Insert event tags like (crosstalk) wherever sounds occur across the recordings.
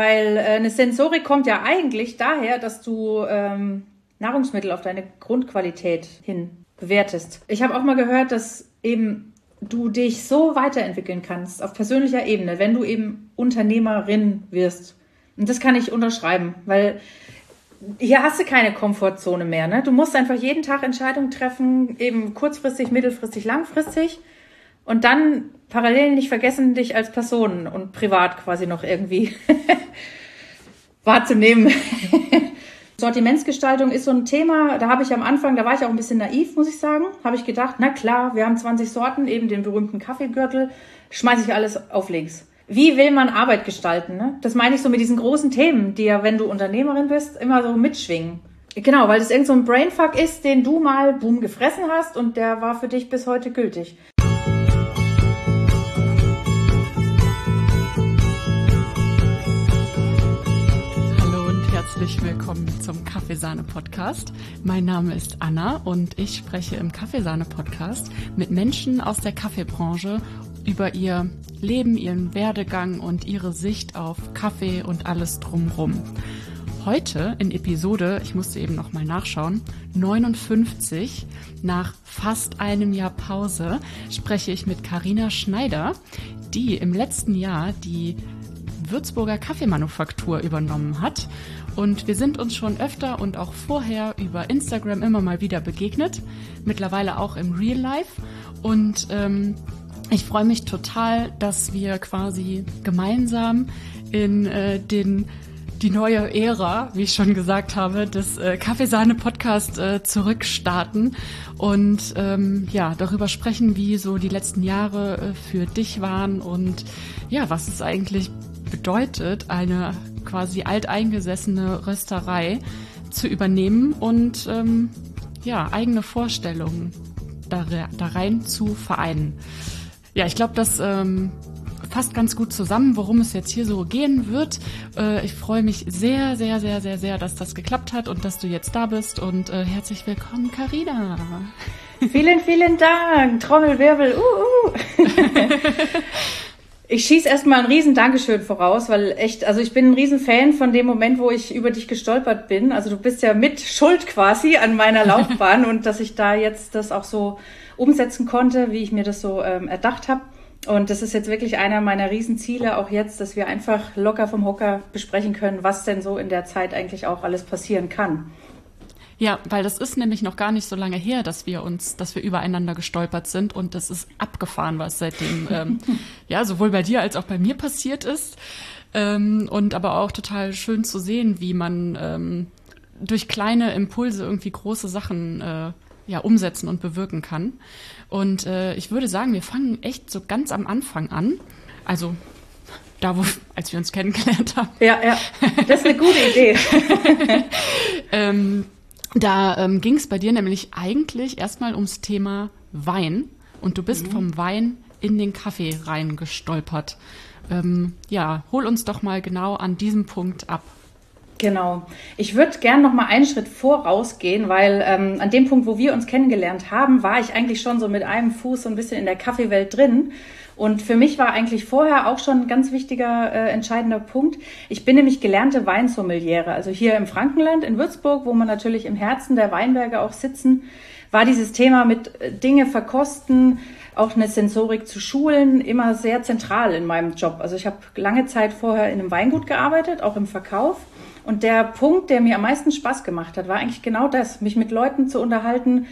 Weil äh, eine Sensorik kommt ja eigentlich daher, dass du ähm, Nahrungsmittel auf deine Grundqualität hin bewertest. Ich habe auch mal gehört, dass eben du dich so weiterentwickeln kannst auf persönlicher Ebene, wenn du eben Unternehmerin wirst. Und das kann ich unterschreiben, weil hier hast du keine Komfortzone mehr. Ne? Du musst einfach jeden Tag Entscheidungen treffen, eben kurzfristig, mittelfristig, langfristig. Und dann parallel nicht vergessen, dich als Person und privat quasi noch irgendwie wahrzunehmen. (laughs) Sortimentsgestaltung ist so ein Thema, da habe ich am Anfang, da war ich auch ein bisschen naiv, muss ich sagen, habe ich gedacht, na klar, wir haben 20 Sorten, eben den berühmten Kaffeegürtel, schmeiße ich alles auf links. Wie will man Arbeit gestalten? Ne? Das meine ich so mit diesen großen Themen, die ja, wenn du Unternehmerin bist, immer so mitschwingen. Genau, weil das irgend so ein Brainfuck ist, den du mal boom gefressen hast und der war für dich bis heute gültig. Herzlich willkommen zum Kaffeesahne-Podcast. Mein Name ist Anna und ich spreche im Kaffeesahne-Podcast mit Menschen aus der Kaffeebranche über ihr Leben, ihren Werdegang und ihre Sicht auf Kaffee und alles drumrum. Heute in Episode, ich musste eben noch nachschauen, 59, nach fast einem Jahr Pause, spreche ich mit Karina Schneider, die im letzten Jahr die Würzburger Kaffeemanufaktur übernommen hat und wir sind uns schon öfter und auch vorher über Instagram immer mal wieder begegnet, mittlerweile auch im Real Life. Und ähm, ich freue mich total, dass wir quasi gemeinsam in äh, den die neue Ära, wie ich schon gesagt habe, des äh, Kaffeesahne-Podcast äh, zurückstarten und ähm, ja, darüber sprechen, wie so die letzten Jahre äh, für dich waren und ja, was es eigentlich bedeutet, eine quasi alteingesessene Rösterei zu übernehmen und ähm, ja, eigene Vorstellungen da, da rein zu vereinen. Ja, ich glaube, das ähm, fasst ganz gut zusammen, worum es jetzt hier so gehen wird. Äh, ich freue mich sehr, sehr, sehr, sehr, sehr, dass das geklappt hat und dass du jetzt da bist. Und äh, herzlich willkommen, Carina. Vielen, vielen Dank. Trommelwirbel. Uh, uh. (laughs) Ich schieße erstmal ein riesen Dankeschön voraus, weil echt, also ich bin ein riesen Fan von dem Moment, wo ich über dich gestolpert bin. Also du bist ja mit Schuld quasi an meiner (laughs) Laufbahn und dass ich da jetzt das auch so umsetzen konnte, wie ich mir das so ähm, erdacht habe. Und das ist jetzt wirklich einer meiner Riesenziele, auch jetzt, dass wir einfach locker vom Hocker besprechen können, was denn so in der Zeit eigentlich auch alles passieren kann. Ja, weil das ist nämlich noch gar nicht so lange her, dass wir uns, dass wir übereinander gestolpert sind und das ist abgefahren, was seitdem (laughs) ähm, ja sowohl bei dir als auch bei mir passiert ist. Ähm, und aber auch total schön zu sehen, wie man ähm, durch kleine Impulse irgendwie große Sachen äh, ja umsetzen und bewirken kann. Und äh, ich würde sagen, wir fangen echt so ganz am Anfang an. Also da, wo, (laughs) als wir uns kennengelernt haben. Ja, ja, das ist eine gute Idee. (laughs) ähm, da ähm, ging es bei dir nämlich eigentlich erstmal ums Thema Wein und du bist mhm. vom Wein in den Kaffee reingestolpert. Ähm, ja, hol uns doch mal genau an diesem Punkt ab. Genau. Ich würde gern noch mal einen Schritt vorausgehen, weil ähm, an dem Punkt, wo wir uns kennengelernt haben, war ich eigentlich schon so mit einem Fuß so ein bisschen in der Kaffeewelt drin und für mich war eigentlich vorher auch schon ein ganz wichtiger, äh, entscheidender Punkt. Ich bin nämlich gelernte Weinsommeliere. Also hier im Frankenland, in Würzburg, wo man natürlich im Herzen der Weinberge auch sitzen, war dieses Thema mit äh, Dinge verkosten, auch eine Sensorik zu schulen, immer sehr zentral in meinem Job. Also ich habe lange Zeit vorher in einem Weingut gearbeitet, auch im Verkauf. Und der Punkt, der mir am meisten Spaß gemacht hat, war eigentlich genau das, mich mit Leuten zu unterhalten,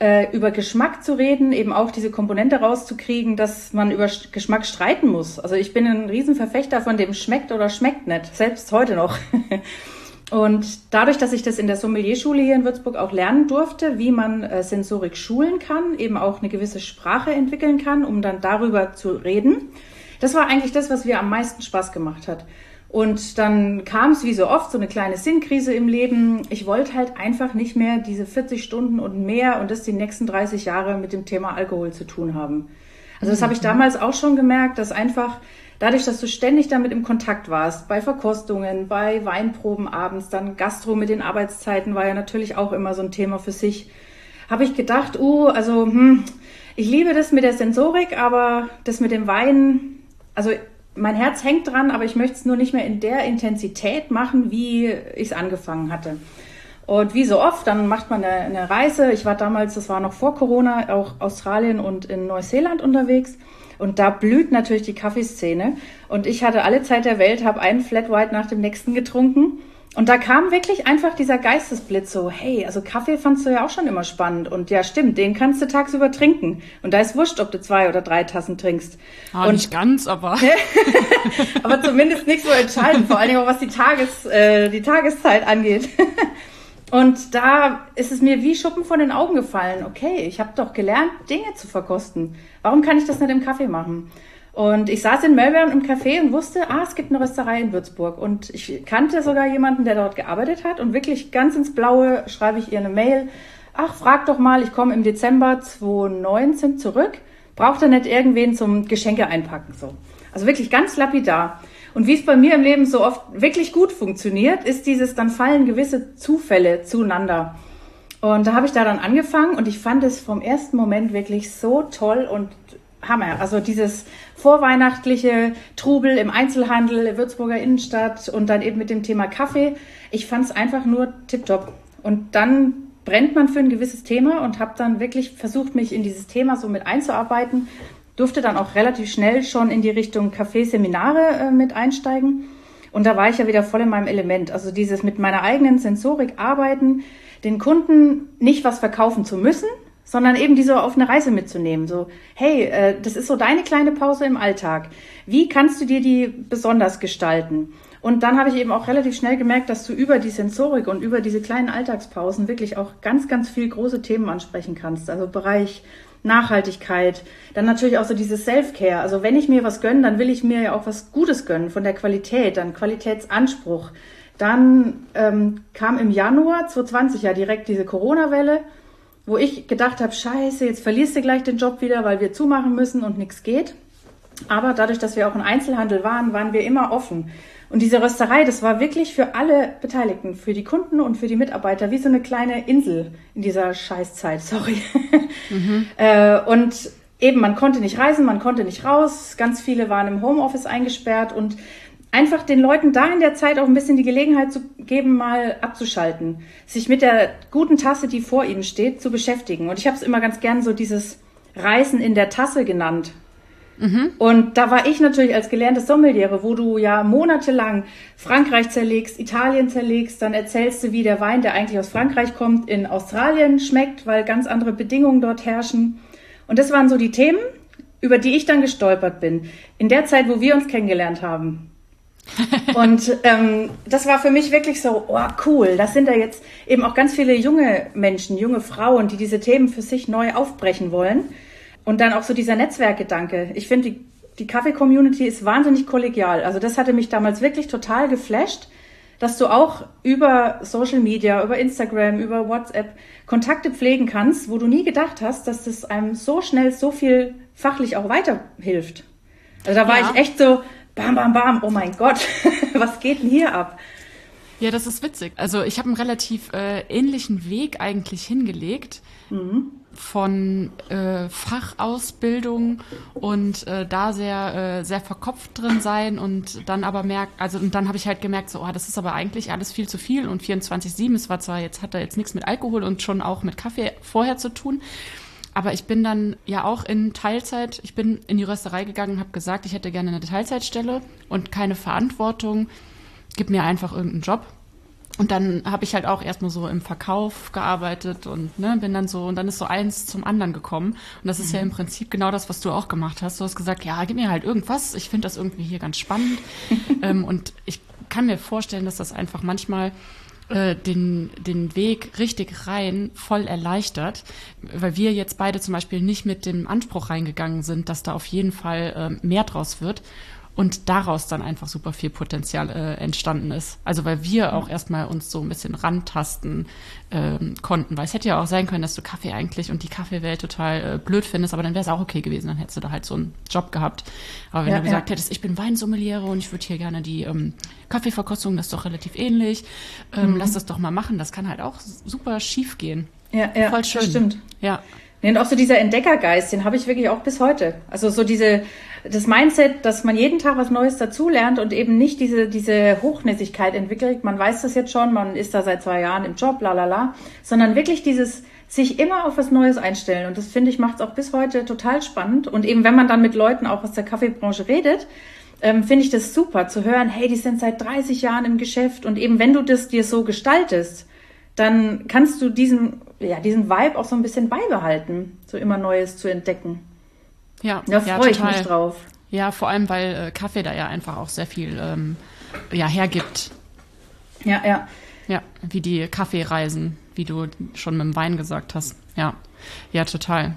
äh, über Geschmack zu reden, eben auch diese Komponente rauszukriegen, dass man über Geschmack streiten muss. Also ich bin ein Riesenverfechter von dem schmeckt oder schmeckt nicht, selbst heute noch. (laughs) Und dadurch, dass ich das in der Sommelierschule hier in Würzburg auch lernen durfte, wie man äh, Sensorik schulen kann, eben auch eine gewisse Sprache entwickeln kann, um dann darüber zu reden, das war eigentlich das, was mir am meisten Spaß gemacht hat. Und dann kam es wie so oft so eine kleine Sinnkrise im Leben. Ich wollte halt einfach nicht mehr diese 40 Stunden und mehr und das die nächsten 30 Jahre mit dem Thema Alkohol zu tun haben. Also das habe ich mhm. damals auch schon gemerkt, dass einfach dadurch, dass du ständig damit im Kontakt warst, bei Verkostungen, bei Weinproben abends, dann Gastro mit den Arbeitszeiten war ja natürlich auch immer so ein Thema für sich, habe ich gedacht, uh, also hm, ich liebe das mit der Sensorik, aber das mit dem Wein, also mein Herz hängt dran, aber ich möchte es nur nicht mehr in der Intensität machen, wie ich es angefangen hatte. Und wie so oft, dann macht man eine, eine, Reise. Ich war damals, das war noch vor Corona, auch Australien und in Neuseeland unterwegs. Und da blüht natürlich die Kaffeeszene. Und ich hatte alle Zeit der Welt, habe einen Flat White nach dem nächsten getrunken. Und da kam wirklich einfach dieser Geistesblitz so, hey, also Kaffee fandst du ja auch schon immer spannend. Und ja, stimmt, den kannst du tagsüber trinken. Und da ist wurscht, ob du zwei oder drei Tassen trinkst. Ah, und nicht ganz, aber. (laughs) aber zumindest nicht so entscheidend, vor allem auch was die, Tages, äh, die Tageszeit angeht. (laughs) Und da ist es mir wie Schuppen von den Augen gefallen. Okay, ich habe doch gelernt, Dinge zu verkosten. Warum kann ich das nicht im Kaffee machen? Und ich saß in Melbourne im Café und wusste, ah, es gibt eine Rösterei in Würzburg. Und ich kannte sogar jemanden, der dort gearbeitet hat. Und wirklich ganz ins Blaue schreibe ich ihr eine Mail. Ach, frag doch mal, ich komme im Dezember 2019 zurück. Braucht er nicht irgendwen zum Geschenke einpacken, so. Also wirklich ganz lapidar. Und wie es bei mir im Leben so oft wirklich gut funktioniert, ist dieses, dann fallen gewisse Zufälle zueinander. Und da habe ich da dann angefangen und ich fand es vom ersten Moment wirklich so toll und Hammer. Also dieses vorweihnachtliche Trubel im Einzelhandel, Würzburger Innenstadt und dann eben mit dem Thema Kaffee. Ich fand es einfach nur tipptopp. Und dann brennt man für ein gewisses Thema und habe dann wirklich versucht, mich in dieses Thema so mit einzuarbeiten durfte dann auch relativ schnell schon in die Richtung Café-Seminare äh, mit einsteigen. Und da war ich ja wieder voll in meinem Element. Also dieses mit meiner eigenen Sensorik arbeiten, den Kunden nicht was verkaufen zu müssen, sondern eben diese auf eine Reise mitzunehmen. So, hey, äh, das ist so deine kleine Pause im Alltag. Wie kannst du dir die besonders gestalten? Und dann habe ich eben auch relativ schnell gemerkt, dass du über die Sensorik und über diese kleinen Alltagspausen wirklich auch ganz, ganz viel große Themen ansprechen kannst. Also Bereich Nachhaltigkeit, dann natürlich auch so dieses Self-Care. Also wenn ich mir was gönne, dann will ich mir ja auch was Gutes gönnen von der Qualität, dann Qualitätsanspruch. Dann ähm, kam im Januar 2020 ja direkt diese Corona-Welle, wo ich gedacht habe, scheiße, jetzt verlierst du gleich den Job wieder, weil wir zumachen müssen und nichts geht. Aber dadurch, dass wir auch im Einzelhandel waren, waren wir immer offen. Und diese Rösterei, das war wirklich für alle Beteiligten, für die Kunden und für die Mitarbeiter, wie so eine kleine Insel in dieser Scheißzeit, sorry. Mhm. (laughs) äh, und eben, man konnte nicht reisen, man konnte nicht raus, ganz viele waren im Homeoffice eingesperrt und einfach den Leuten da in der Zeit auch ein bisschen die Gelegenheit zu geben, mal abzuschalten, sich mit der guten Tasse, die vor ihnen steht, zu beschäftigen. Und ich habe es immer ganz gern so dieses Reisen in der Tasse genannt, Mhm. Und da war ich natürlich als gelernte Sommeliere, wo du ja monatelang Frankreich zerlegst, Italien zerlegst, dann erzählst du, wie der Wein, der eigentlich aus Frankreich kommt, in Australien schmeckt, weil ganz andere Bedingungen dort herrschen. Und das waren so die Themen, über die ich dann gestolpert bin, in der Zeit, wo wir uns kennengelernt haben. (laughs) und ähm, das war für mich wirklich so, oh cool, das sind da jetzt eben auch ganz viele junge Menschen, junge Frauen, die diese Themen für sich neu aufbrechen wollen. Und dann auch so dieser Netzwerkgedanke. Ich finde, die, die Kaffee-Community ist wahnsinnig kollegial. Also das hatte mich damals wirklich total geflasht, dass du auch über Social Media, über Instagram, über WhatsApp Kontakte pflegen kannst, wo du nie gedacht hast, dass das einem so schnell so viel fachlich auch weiterhilft. Also da war ja. ich echt so, bam, bam, bam, oh mein Gott, (laughs) was geht denn hier ab? Ja, das ist witzig. Also ich habe einen relativ äh, ähnlichen Weg eigentlich hingelegt. Mhm von äh, Fachausbildung und äh, da sehr äh, sehr verkopft drin sein und dann aber merkt also und dann habe ich halt gemerkt so oh, das ist aber eigentlich alles viel zu viel und 24/7 es war zwar jetzt hat er jetzt nichts mit Alkohol und schon auch mit Kaffee vorher zu tun aber ich bin dann ja auch in Teilzeit ich bin in die Rösterei gegangen habe gesagt ich hätte gerne eine Teilzeitstelle und keine Verantwortung gib mir einfach irgendeinen Job und dann habe ich halt auch erstmal so im Verkauf gearbeitet und ne, bin dann so, und dann ist so eins zum anderen gekommen. Und das ist mhm. ja im Prinzip genau das, was du auch gemacht hast. Du hast gesagt, ja, gib mir halt irgendwas. Ich finde das irgendwie hier ganz spannend. (laughs) ähm, und ich kann mir vorstellen, dass das einfach manchmal äh, den, den Weg richtig rein voll erleichtert, weil wir jetzt beide zum Beispiel nicht mit dem Anspruch reingegangen sind, dass da auf jeden Fall äh, mehr draus wird und daraus dann einfach super viel Potenzial äh, entstanden ist. Also weil wir auch erstmal uns so ein bisschen rantasten ähm, konnten, weil es hätte ja auch sein können, dass du Kaffee eigentlich und die Kaffeewelt total äh, blöd findest, aber dann wäre es auch okay gewesen, dann hättest du da halt so einen Job gehabt. Aber wenn ja, du gesagt ja. hättest, ich bin Weinsommeliere und ich würde hier gerne die ähm, Kaffeeverkostung, das ist doch relativ ähnlich, ähm, mhm. lass das doch mal machen, das kann halt auch super schief gehen. Ja, ja, Voll schön. Stimmt. Ja. Nee, und auch so dieser Entdeckergeist, den habe ich wirklich auch bis heute. Also so diese, das Mindset, dass man jeden Tag was Neues dazulernt und eben nicht diese, diese Hochnäsigkeit entwickelt. Man weiß das jetzt schon, man ist da seit zwei Jahren im Job, la, sondern wirklich dieses sich immer auf was Neues einstellen. Und das finde ich macht es auch bis heute total spannend. Und eben wenn man dann mit Leuten auch aus der Kaffeebranche redet, ähm, finde ich das super zu hören, hey, die sind seit 30 Jahren im Geschäft und eben wenn du das dir so gestaltest, dann kannst du diesen, ja, diesen Vibe auch so ein bisschen beibehalten, so immer Neues zu entdecken. Ja, da freue ja, ich mich drauf. Ja, vor allem, weil äh, Kaffee da ja einfach auch sehr viel ähm, ja, hergibt. Ja, ja. Ja, wie die Kaffeereisen, wie du schon mit dem Wein gesagt hast. Ja, ja, total.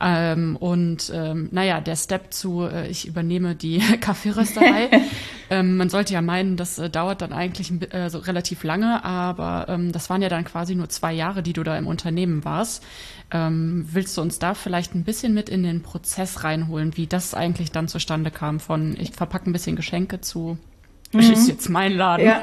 Ähm, und ähm, naja, der Step zu, äh, ich übernehme die (laughs) Kaffeerösterei. (laughs) ähm, man sollte ja meinen, das äh, dauert dann eigentlich äh, so relativ lange, aber ähm, das waren ja dann quasi nur zwei Jahre, die du da im Unternehmen warst. Ähm, willst du uns da vielleicht ein bisschen mit in den Prozess reinholen, wie das eigentlich dann zustande kam von ich verpacke ein bisschen Geschenke zu das ist mhm. jetzt mein Laden. Ja.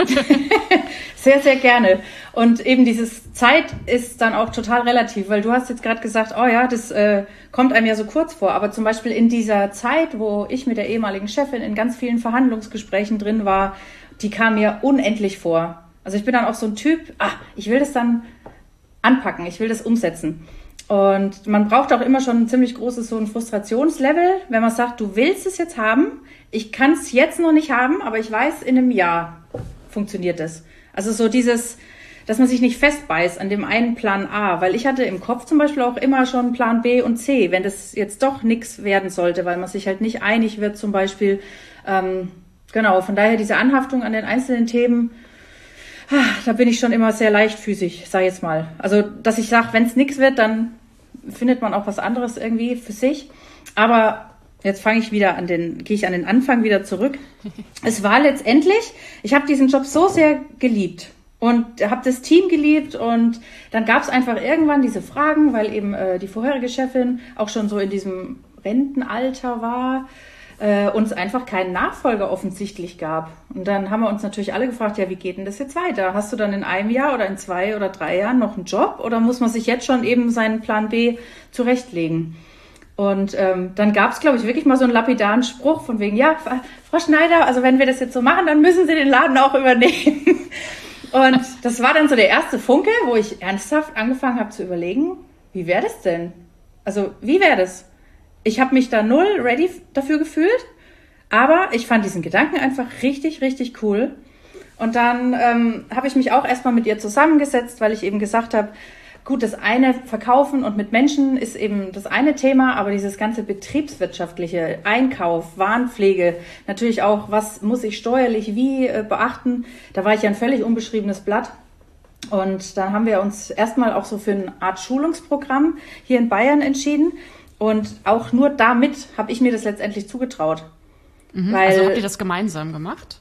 (laughs) sehr, sehr gerne. Und eben dieses Zeit ist dann auch total relativ, weil du hast jetzt gerade gesagt, oh ja, das äh, kommt einem ja so kurz vor. Aber zum Beispiel in dieser Zeit, wo ich mit der ehemaligen Chefin in ganz vielen Verhandlungsgesprächen drin war, die kam mir unendlich vor. Also ich bin dann auch so ein Typ, ah, ich will das dann anpacken, ich will das umsetzen. Und man braucht auch immer schon ein ziemlich großes so ein Frustrationslevel, wenn man sagt, du willst es jetzt haben, ich kann es jetzt noch nicht haben, aber ich weiß, in einem Jahr funktioniert es. Also so dieses, dass man sich nicht festbeißt an dem einen Plan A, weil ich hatte im Kopf zum Beispiel auch immer schon Plan B und C, wenn das jetzt doch nichts werden sollte, weil man sich halt nicht einig wird zum Beispiel. Ähm, genau, von daher diese Anhaftung an den einzelnen Themen, ah, da bin ich schon immer sehr leichtfüßig, sag ich jetzt mal. Also, dass ich sage, wenn es nichts wird, dann findet man auch was anderes irgendwie für sich. Aber jetzt fange ich wieder an den, gehe ich an den Anfang wieder zurück. Es war letztendlich, ich habe diesen Job so sehr geliebt und habe das Team geliebt und dann gab es einfach irgendwann diese Fragen, weil eben äh, die vorherige Chefin auch schon so in diesem Rentenalter war äh, uns einfach keinen Nachfolger offensichtlich gab. Und dann haben wir uns natürlich alle gefragt, ja, wie geht denn das jetzt weiter? Hast du dann in einem Jahr oder in zwei oder drei Jahren noch einen Job oder muss man sich jetzt schon eben seinen Plan B zurechtlegen? Und ähm, dann gab es, glaube ich, wirklich mal so einen lapidaren Spruch von wegen, ja, Frau Schneider, also wenn wir das jetzt so machen, dann müssen Sie den Laden auch übernehmen. (laughs) Und das war dann so der erste Funke, wo ich ernsthaft angefangen habe zu überlegen, wie wäre das denn? Also wie wäre das? ich habe mich da null ready dafür gefühlt, aber ich fand diesen Gedanken einfach richtig, richtig cool. Und dann ähm, habe ich mich auch erstmal mit ihr zusammengesetzt, weil ich eben gesagt habe, gut, das eine Verkaufen und mit Menschen ist eben das eine Thema, aber dieses ganze betriebswirtschaftliche Einkauf, Warenpflege, natürlich auch, was muss ich steuerlich wie äh, beachten, da war ich ja ein völlig unbeschriebenes Blatt. Und dann haben wir uns erstmal auch so für eine Art Schulungsprogramm hier in Bayern entschieden und auch nur damit habe ich mir das letztendlich zugetraut. Mhm, also habt ihr das gemeinsam gemacht?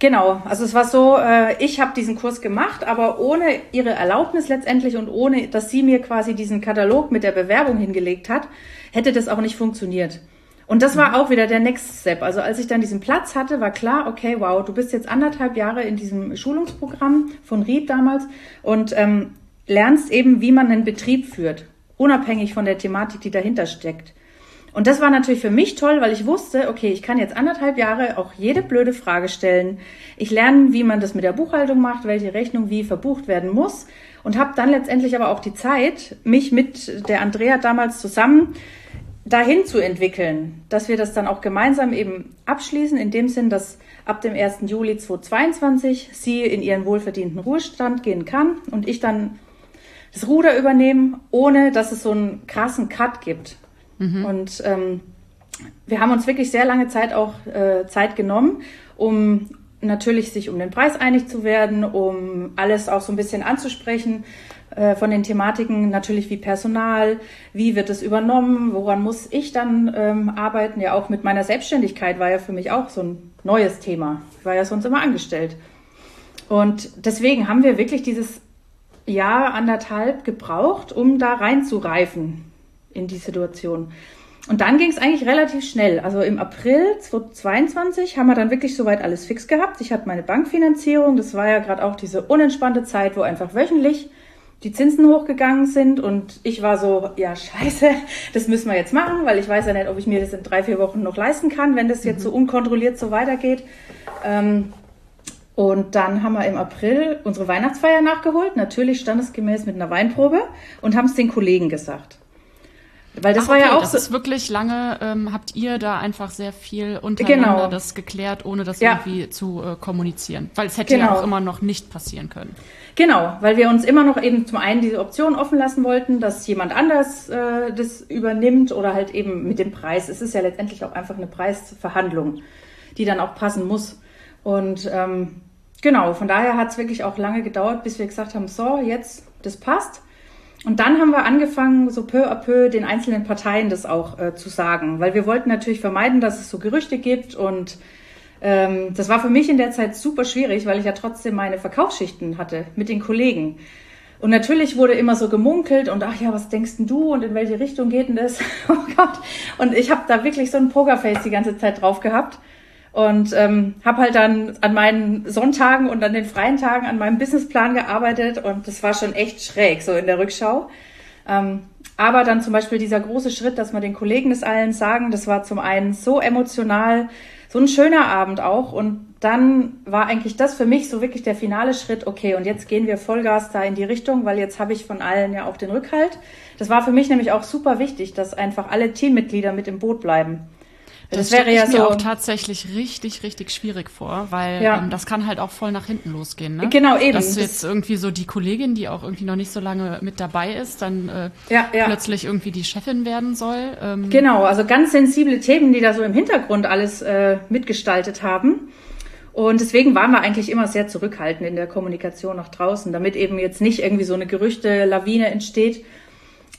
Genau, also es war so, äh, ich habe diesen Kurs gemacht, aber ohne ihre Erlaubnis letztendlich und ohne, dass sie mir quasi diesen Katalog mit der Bewerbung hingelegt hat, hätte das auch nicht funktioniert. Und das war auch wieder der Next Step. Also als ich dann diesen Platz hatte, war klar, okay, wow, du bist jetzt anderthalb Jahre in diesem Schulungsprogramm von Ried damals und ähm, lernst eben, wie man einen Betrieb führt unabhängig von der Thematik, die dahinter steckt. Und das war natürlich für mich toll, weil ich wusste, okay, ich kann jetzt anderthalb Jahre auch jede blöde Frage stellen. Ich lerne, wie man das mit der Buchhaltung macht, welche Rechnung wie verbucht werden muss und habe dann letztendlich aber auch die Zeit, mich mit der Andrea damals zusammen dahin zu entwickeln, dass wir das dann auch gemeinsam eben abschließen, in dem Sinn, dass ab dem 1. Juli 2022 sie in ihren wohlverdienten Ruhestand gehen kann und ich dann das Ruder übernehmen, ohne dass es so einen krassen Cut gibt. Mhm. Und ähm, wir haben uns wirklich sehr lange Zeit auch äh, Zeit genommen, um natürlich sich um den Preis einig zu werden, um alles auch so ein bisschen anzusprechen äh, von den Thematiken, natürlich wie Personal, wie wird es übernommen, woran muss ich dann ähm, arbeiten. Ja, auch mit meiner Selbstständigkeit war ja für mich auch so ein neues Thema. Ich war ja sonst immer angestellt. Und deswegen haben wir wirklich dieses Jahr, anderthalb gebraucht, um da reinzureifen in die Situation. Und dann ging es eigentlich relativ schnell. Also im April 2022 haben wir dann wirklich soweit alles fix gehabt. Ich hatte meine Bankfinanzierung. Das war ja gerade auch diese unentspannte Zeit, wo einfach wöchentlich die Zinsen hochgegangen sind und ich war so, ja scheiße, (laughs) das müssen wir jetzt machen, weil ich weiß ja nicht, ob ich mir das in drei, vier Wochen noch leisten kann, wenn das jetzt mhm. so unkontrolliert so weitergeht. Ähm, und dann haben wir im April unsere Weihnachtsfeier nachgeholt, natürlich standesgemäß mit einer Weinprobe und haben es den Kollegen gesagt. Weil das Ach, war okay, ja auch das so. ist wirklich lange, ähm, habt ihr da einfach sehr viel untereinander genau. das geklärt, ohne das ja. irgendwie zu äh, kommunizieren. Weil es hätte genau. ja auch immer noch nicht passieren können. Genau, weil wir uns immer noch eben zum einen diese Option offen lassen wollten, dass jemand anders äh, das übernimmt oder halt eben mit dem Preis. Es ist ja letztendlich auch einfach eine Preisverhandlung, die dann auch passen muss. Und ähm, genau, von daher hat es wirklich auch lange gedauert, bis wir gesagt haben, so, jetzt, das passt. Und dann haben wir angefangen, so peu à peu den einzelnen Parteien das auch äh, zu sagen, weil wir wollten natürlich vermeiden, dass es so Gerüchte gibt und ähm, das war für mich in der Zeit super schwierig, weil ich ja trotzdem meine Verkaufsschichten hatte mit den Kollegen. Und natürlich wurde immer so gemunkelt und ach ja, was denkst denn du und in welche Richtung geht denn das? (laughs) oh Gott. Und ich habe da wirklich so ein Pokerface die ganze Zeit drauf gehabt und ähm, habe halt dann an meinen Sonntagen und an den freien Tagen an meinem Businessplan gearbeitet und das war schon echt schräg so in der Rückschau. Ähm, aber dann zum Beispiel dieser große Schritt, dass wir den Kollegen des allen sagen, das war zum einen so emotional, so ein schöner Abend auch. Und dann war eigentlich das für mich so wirklich der finale Schritt, okay, und jetzt gehen wir Vollgas da in die Richtung, weil jetzt habe ich von allen ja auch den Rückhalt. Das war für mich nämlich auch super wichtig, dass einfach alle Teammitglieder mit im Boot bleiben. Das, das wäre ja mir so auch tatsächlich richtig, richtig schwierig vor, weil ja. ähm, das kann halt auch voll nach hinten losgehen. Ne? Genau, eben. Dass jetzt irgendwie so die Kollegin, die auch irgendwie noch nicht so lange mit dabei ist, dann äh, ja, ja. plötzlich irgendwie die Chefin werden soll. Ähm. Genau, also ganz sensible Themen, die da so im Hintergrund alles äh, mitgestaltet haben. Und deswegen waren wir eigentlich immer sehr zurückhaltend in der Kommunikation nach draußen, damit eben jetzt nicht irgendwie so eine Gerüchte-Lawine entsteht,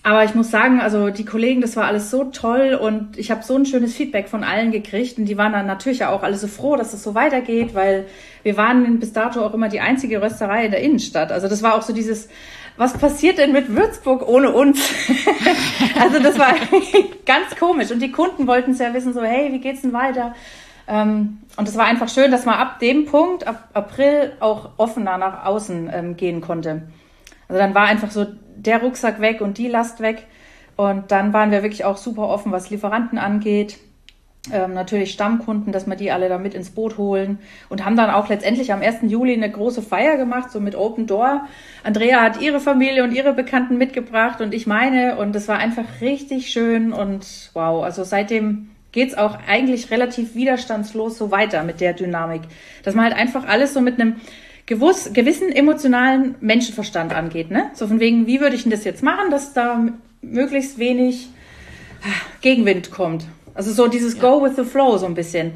aber ich muss sagen, also die Kollegen, das war alles so toll und ich habe so ein schönes Feedback von allen gekriegt und die waren dann natürlich auch alle so froh, dass es so weitergeht, weil wir waren bis dato auch immer die einzige Rösterei in der Innenstadt. Also das war auch so dieses, was passiert denn mit Würzburg ohne uns? (laughs) also das war (laughs) ganz komisch und die Kunden wollten es ja wissen, so hey, wie geht's denn weiter? Ähm, und es war einfach schön, dass man ab dem Punkt, ab April, auch offener nach außen ähm, gehen konnte. Also dann war einfach so der Rucksack weg und die Last weg. Und dann waren wir wirklich auch super offen, was Lieferanten angeht. Ähm, natürlich Stammkunden, dass wir die alle da mit ins Boot holen und haben dann auch letztendlich am 1. Juli eine große Feier gemacht, so mit Open Door. Andrea hat ihre Familie und ihre Bekannten mitgebracht und ich meine und es war einfach richtig schön und wow, also seitdem geht's auch eigentlich relativ widerstandslos so weiter mit der Dynamik, dass man halt einfach alles so mit einem gewuss, gewissen emotionalen Menschenverstand angeht. Ne? So von wegen, wie würde ich denn das jetzt machen, dass da möglichst wenig ah, Gegenwind kommt. Also so dieses ja. Go with the Flow so ein bisschen.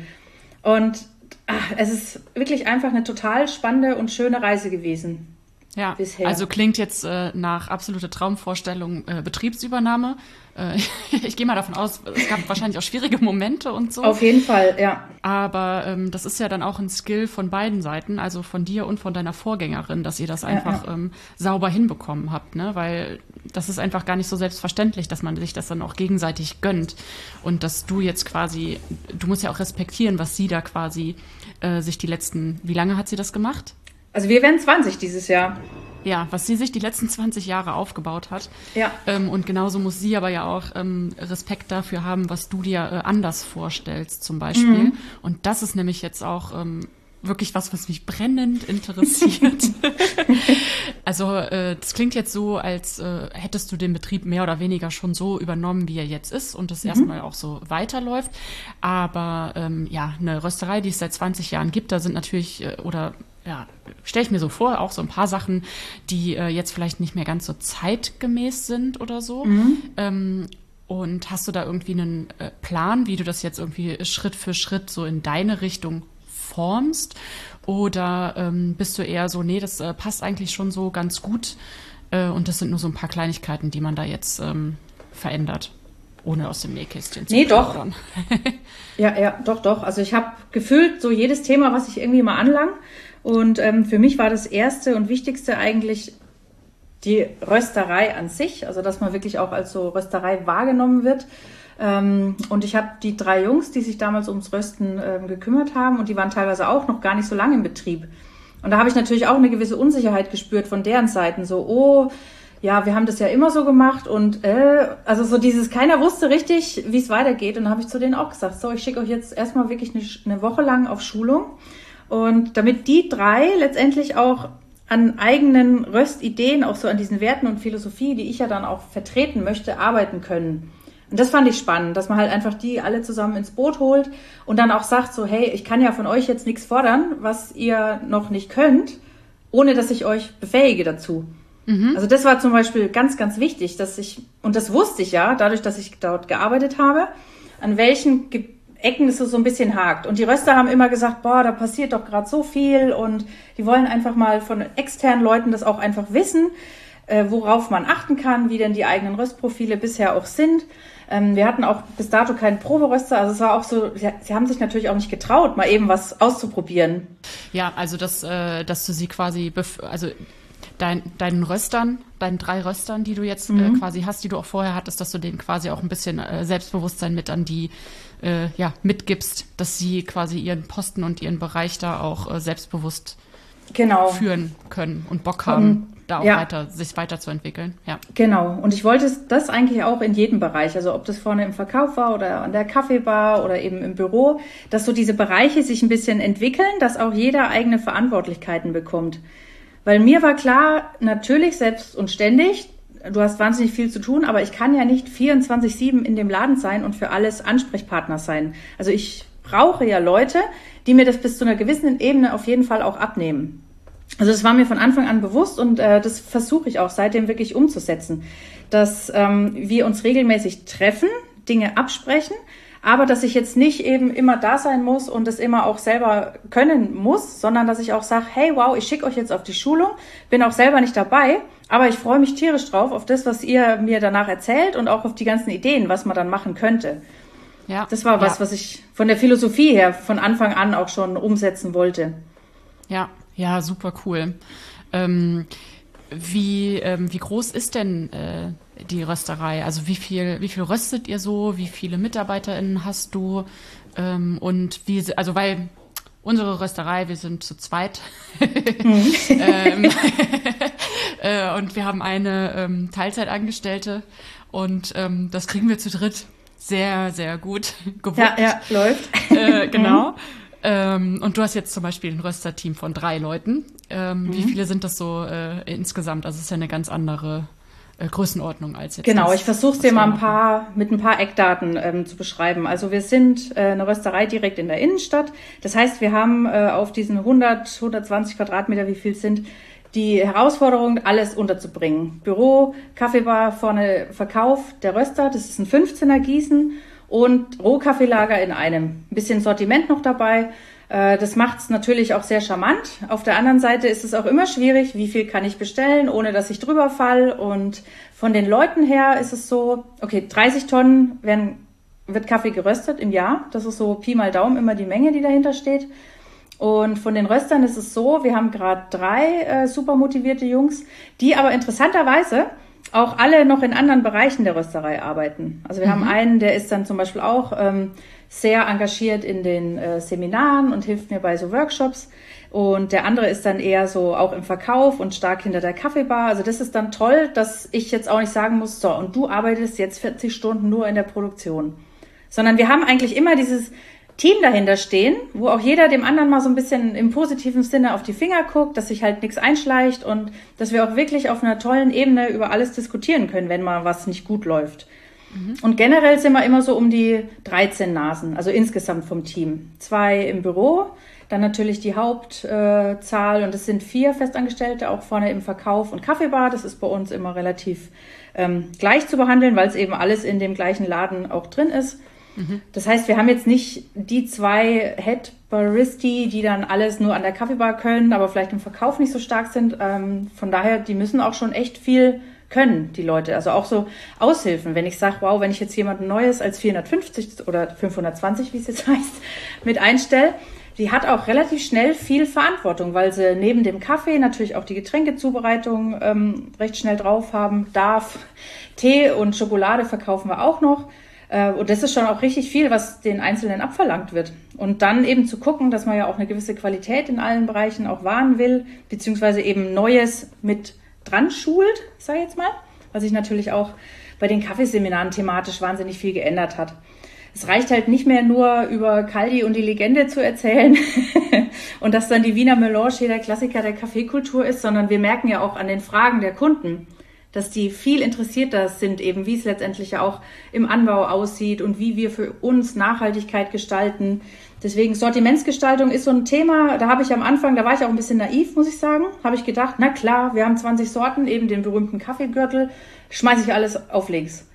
Und ach, es ist wirklich einfach eine total spannende und schöne Reise gewesen. Ja, bisher. also klingt jetzt äh, nach absolute Traumvorstellung äh, Betriebsübernahme. Äh, (laughs) ich gehe mal davon aus, es gab wahrscheinlich auch schwierige Momente und so. Auf jeden Fall, ja. Aber ähm, das ist ja dann auch ein Skill von beiden Seiten, also von dir und von deiner Vorgängerin, dass ihr das einfach ja, ja. Ähm, sauber hinbekommen habt, ne? Weil das ist einfach gar nicht so selbstverständlich, dass man sich das dann auch gegenseitig gönnt und dass du jetzt quasi, du musst ja auch respektieren, was sie da quasi äh, sich die letzten, wie lange hat sie das gemacht? Also wir werden 20 dieses Jahr. Ja, was sie sich die letzten 20 Jahre aufgebaut hat. Ja. Ähm, und genauso muss sie aber ja auch ähm, Respekt dafür haben, was du dir äh, anders vorstellst, zum Beispiel. Mhm. Und das ist nämlich jetzt auch ähm, wirklich was, was mich brennend interessiert. (laughs) (laughs) also äh, das klingt jetzt so, als äh, hättest du den Betrieb mehr oder weniger schon so übernommen, wie er jetzt ist und es mhm. erstmal auch so weiterläuft. Aber ähm, ja, eine Rösterei, die es seit 20 Jahren gibt, da sind natürlich äh, oder ja, stelle ich mir so vor, auch so ein paar Sachen, die äh, jetzt vielleicht nicht mehr ganz so zeitgemäß sind oder so. Mhm. Ähm, und hast du da irgendwie einen äh, Plan, wie du das jetzt irgendwie Schritt für Schritt so in deine Richtung formst? Oder ähm, bist du eher so, nee, das äh, passt eigentlich schon so ganz gut äh, und das sind nur so ein paar Kleinigkeiten, die man da jetzt ähm, verändert? ohne aus dem Nähkästchen zu Nee, doch. (laughs) ja, ja, doch, doch. Also ich habe gefühlt so jedes Thema, was ich irgendwie mal anlang, und ähm, für mich war das Erste und Wichtigste eigentlich die Rösterei an sich, also dass man wirklich auch als so Rösterei wahrgenommen wird. Ähm, und ich habe die drei Jungs, die sich damals ums Rösten ähm, gekümmert haben, und die waren teilweise auch noch gar nicht so lange im Betrieb. Und da habe ich natürlich auch eine gewisse Unsicherheit gespürt von deren Seiten. So, oh, ja, wir haben das ja immer so gemacht und äh, also so dieses, keiner wusste richtig, wie es weitergeht. Und dann habe ich zu denen auch gesagt, so, ich schicke euch jetzt erstmal wirklich eine, eine Woche lang auf Schulung. Und damit die drei letztendlich auch an eigenen Röstideen, auch so an diesen Werten und Philosophie, die ich ja dann auch vertreten möchte, arbeiten können. Und das fand ich spannend, dass man halt einfach die alle zusammen ins Boot holt und dann auch sagt so, hey, ich kann ja von euch jetzt nichts fordern, was ihr noch nicht könnt, ohne dass ich euch befähige dazu. Mhm. Also das war zum Beispiel ganz, ganz wichtig, dass ich, und das wusste ich ja, dadurch, dass ich dort gearbeitet habe, an welchen Ecken es so ein bisschen hakt. Und die Röster haben immer gesagt, boah, da passiert doch gerade so viel und die wollen einfach mal von externen Leuten das auch einfach wissen, äh, worauf man achten kann, wie denn die eigenen Röstprofile bisher auch sind. Ähm, wir hatten auch bis dato keinen Proberöster, also es war auch so, sie, sie, haben sich natürlich auch nicht getraut, mal eben was auszuprobieren. Ja, also dass, äh, dass du sie quasi, also dein, deinen Röstern, deinen drei Röstern, die du jetzt äh, mhm. äh, quasi hast, die du auch vorher hattest, dass du denen quasi auch ein bisschen äh, Selbstbewusstsein mit an die äh, ja, mitgibst, dass sie quasi ihren Posten und ihren Bereich da auch äh, selbstbewusst genau. führen können und Bock haben, um, da auch ja. weiter, sich weiterzuentwickeln. Ja. Genau. Und ich wollte das eigentlich auch in jedem Bereich, also ob das vorne im Verkauf war oder an der Kaffeebar oder eben im Büro, dass so diese Bereiche sich ein bisschen entwickeln, dass auch jeder eigene Verantwortlichkeiten bekommt. Weil mir war klar, natürlich selbst und ständig, du hast wahnsinnig viel zu tun, aber ich kann ja nicht 24-7 in dem Laden sein und für alles Ansprechpartner sein. Also ich brauche ja Leute, die mir das bis zu einer gewissen Ebene auf jeden Fall auch abnehmen. Also das war mir von Anfang an bewusst und äh, das versuche ich auch seitdem wirklich umzusetzen, dass ähm, wir uns regelmäßig treffen, Dinge absprechen, aber dass ich jetzt nicht eben immer da sein muss und es immer auch selber können muss, sondern dass ich auch sage, hey, wow, ich schicke euch jetzt auf die Schulung, bin auch selber nicht dabei, aber ich freue mich tierisch drauf auf das, was ihr mir danach erzählt und auch auf die ganzen Ideen, was man dann machen könnte. Ja. Das war was, ja. was ich von der Philosophie her von Anfang an auch schon umsetzen wollte. Ja, ja, super cool. Ähm, wie, ähm, wie groß ist denn äh, die Rösterei? Also wie viel, wie viel röstet ihr so? Wie viele MitarbeiterInnen hast du? Ähm, und wie, also weil unsere Rösterei, wir sind zu zweit. Mhm. (laughs) ähm, (laughs) äh, und wir haben eine ähm, Teilzeitangestellte und ähm, das kriegen wir zu dritt sehr, sehr gut gewuppt. Ja, ja, läuft. Äh, genau. (laughs) Mhm. Ähm, und du hast jetzt zum Beispiel ein Rösterteam von drei Leuten. Ähm, mhm. Wie viele sind das so äh, insgesamt? Also es ist ja eine ganz andere äh, Größenordnung als jetzt. Genau, ich versuche es dir mal ein paar mit ein paar Eckdaten ähm, zu beschreiben. Also wir sind äh, eine Rösterei direkt in der Innenstadt. Das heißt, wir haben äh, auf diesen 100, 120 Quadratmeter, wie viel sind, die Herausforderung, alles unterzubringen. Büro, Kaffeebar, vorne Verkauf, der Röster, das ist ein 15er Gießen und Rohkaffeelager in einem. Ein bisschen Sortiment noch dabei äh, das macht es natürlich auch sehr charmant. Auf der anderen Seite ist es auch immer schwierig, wie viel kann ich bestellen, ohne dass ich drüber fall. Und von den Leuten her ist es so, okay, 30 Tonnen werden, wird Kaffee geröstet im Jahr. Das ist so Pi mal Daumen immer die Menge, die dahinter steht. Und von den Röstern ist es so, wir haben gerade drei äh, super motivierte Jungs, die aber interessanterweise auch alle noch in anderen Bereichen der Rösterei arbeiten. Also wir mhm. haben einen, der ist dann zum Beispiel auch ähm, sehr engagiert in den äh, Seminaren und hilft mir bei so Workshops. Und der andere ist dann eher so auch im Verkauf und stark hinter der Kaffeebar. Also das ist dann toll, dass ich jetzt auch nicht sagen muss, so, und du arbeitest jetzt 40 Stunden nur in der Produktion. Sondern wir haben eigentlich immer dieses Team dahinter stehen, wo auch jeder dem anderen mal so ein bisschen im positiven Sinne auf die Finger guckt, dass sich halt nichts einschleicht und dass wir auch wirklich auf einer tollen Ebene über alles diskutieren können, wenn mal was nicht gut läuft. Und generell sind wir immer so um die 13 Nasen, also insgesamt vom Team. Zwei im Büro, dann natürlich die Hauptzahl und es sind vier Festangestellte, auch vorne im Verkauf und Kaffeebar. Das ist bei uns immer relativ ähm, gleich zu behandeln, weil es eben alles in dem gleichen Laden auch drin ist. Das heißt, wir haben jetzt nicht die zwei Head Baristi, die dann alles nur an der Kaffeebar können, aber vielleicht im Verkauf nicht so stark sind. Ähm, von daher, die müssen auch schon echt viel können, die Leute. Also auch so Aushilfen. Wenn ich sage, wow, wenn ich jetzt jemanden Neues als 450 oder 520, wie es jetzt (laughs) heißt, mit einstelle, die hat auch relativ schnell viel Verantwortung, weil sie neben dem Kaffee natürlich auch die Getränkezubereitung ähm, recht schnell drauf haben darf. Tee und Schokolade verkaufen wir auch noch. Äh, und das ist schon auch richtig viel, was den Einzelnen abverlangt wird. Und dann eben zu gucken, dass man ja auch eine gewisse Qualität in allen Bereichen auch wahren will, beziehungsweise eben Neues mit dran schult, sag ich jetzt mal, was sich natürlich auch bei den Kaffeeseminaren thematisch wahnsinnig viel geändert hat. Es reicht halt nicht mehr nur über Caldi und die Legende zu erzählen (laughs) und dass dann die Wiener Melange hier der Klassiker der Kaffeekultur ist, sondern wir merken ja auch an den Fragen der Kunden, dass die viel interessierter sind, eben wie es letztendlich ja auch im Anbau aussieht und wie wir für uns Nachhaltigkeit gestalten. Deswegen Sortimentsgestaltung ist so ein Thema, da habe ich am Anfang, da war ich auch ein bisschen naiv, muss ich sagen, habe ich gedacht, na klar, wir haben 20 Sorten, eben den berühmten Kaffeegürtel, schmeiße ich alles auf links.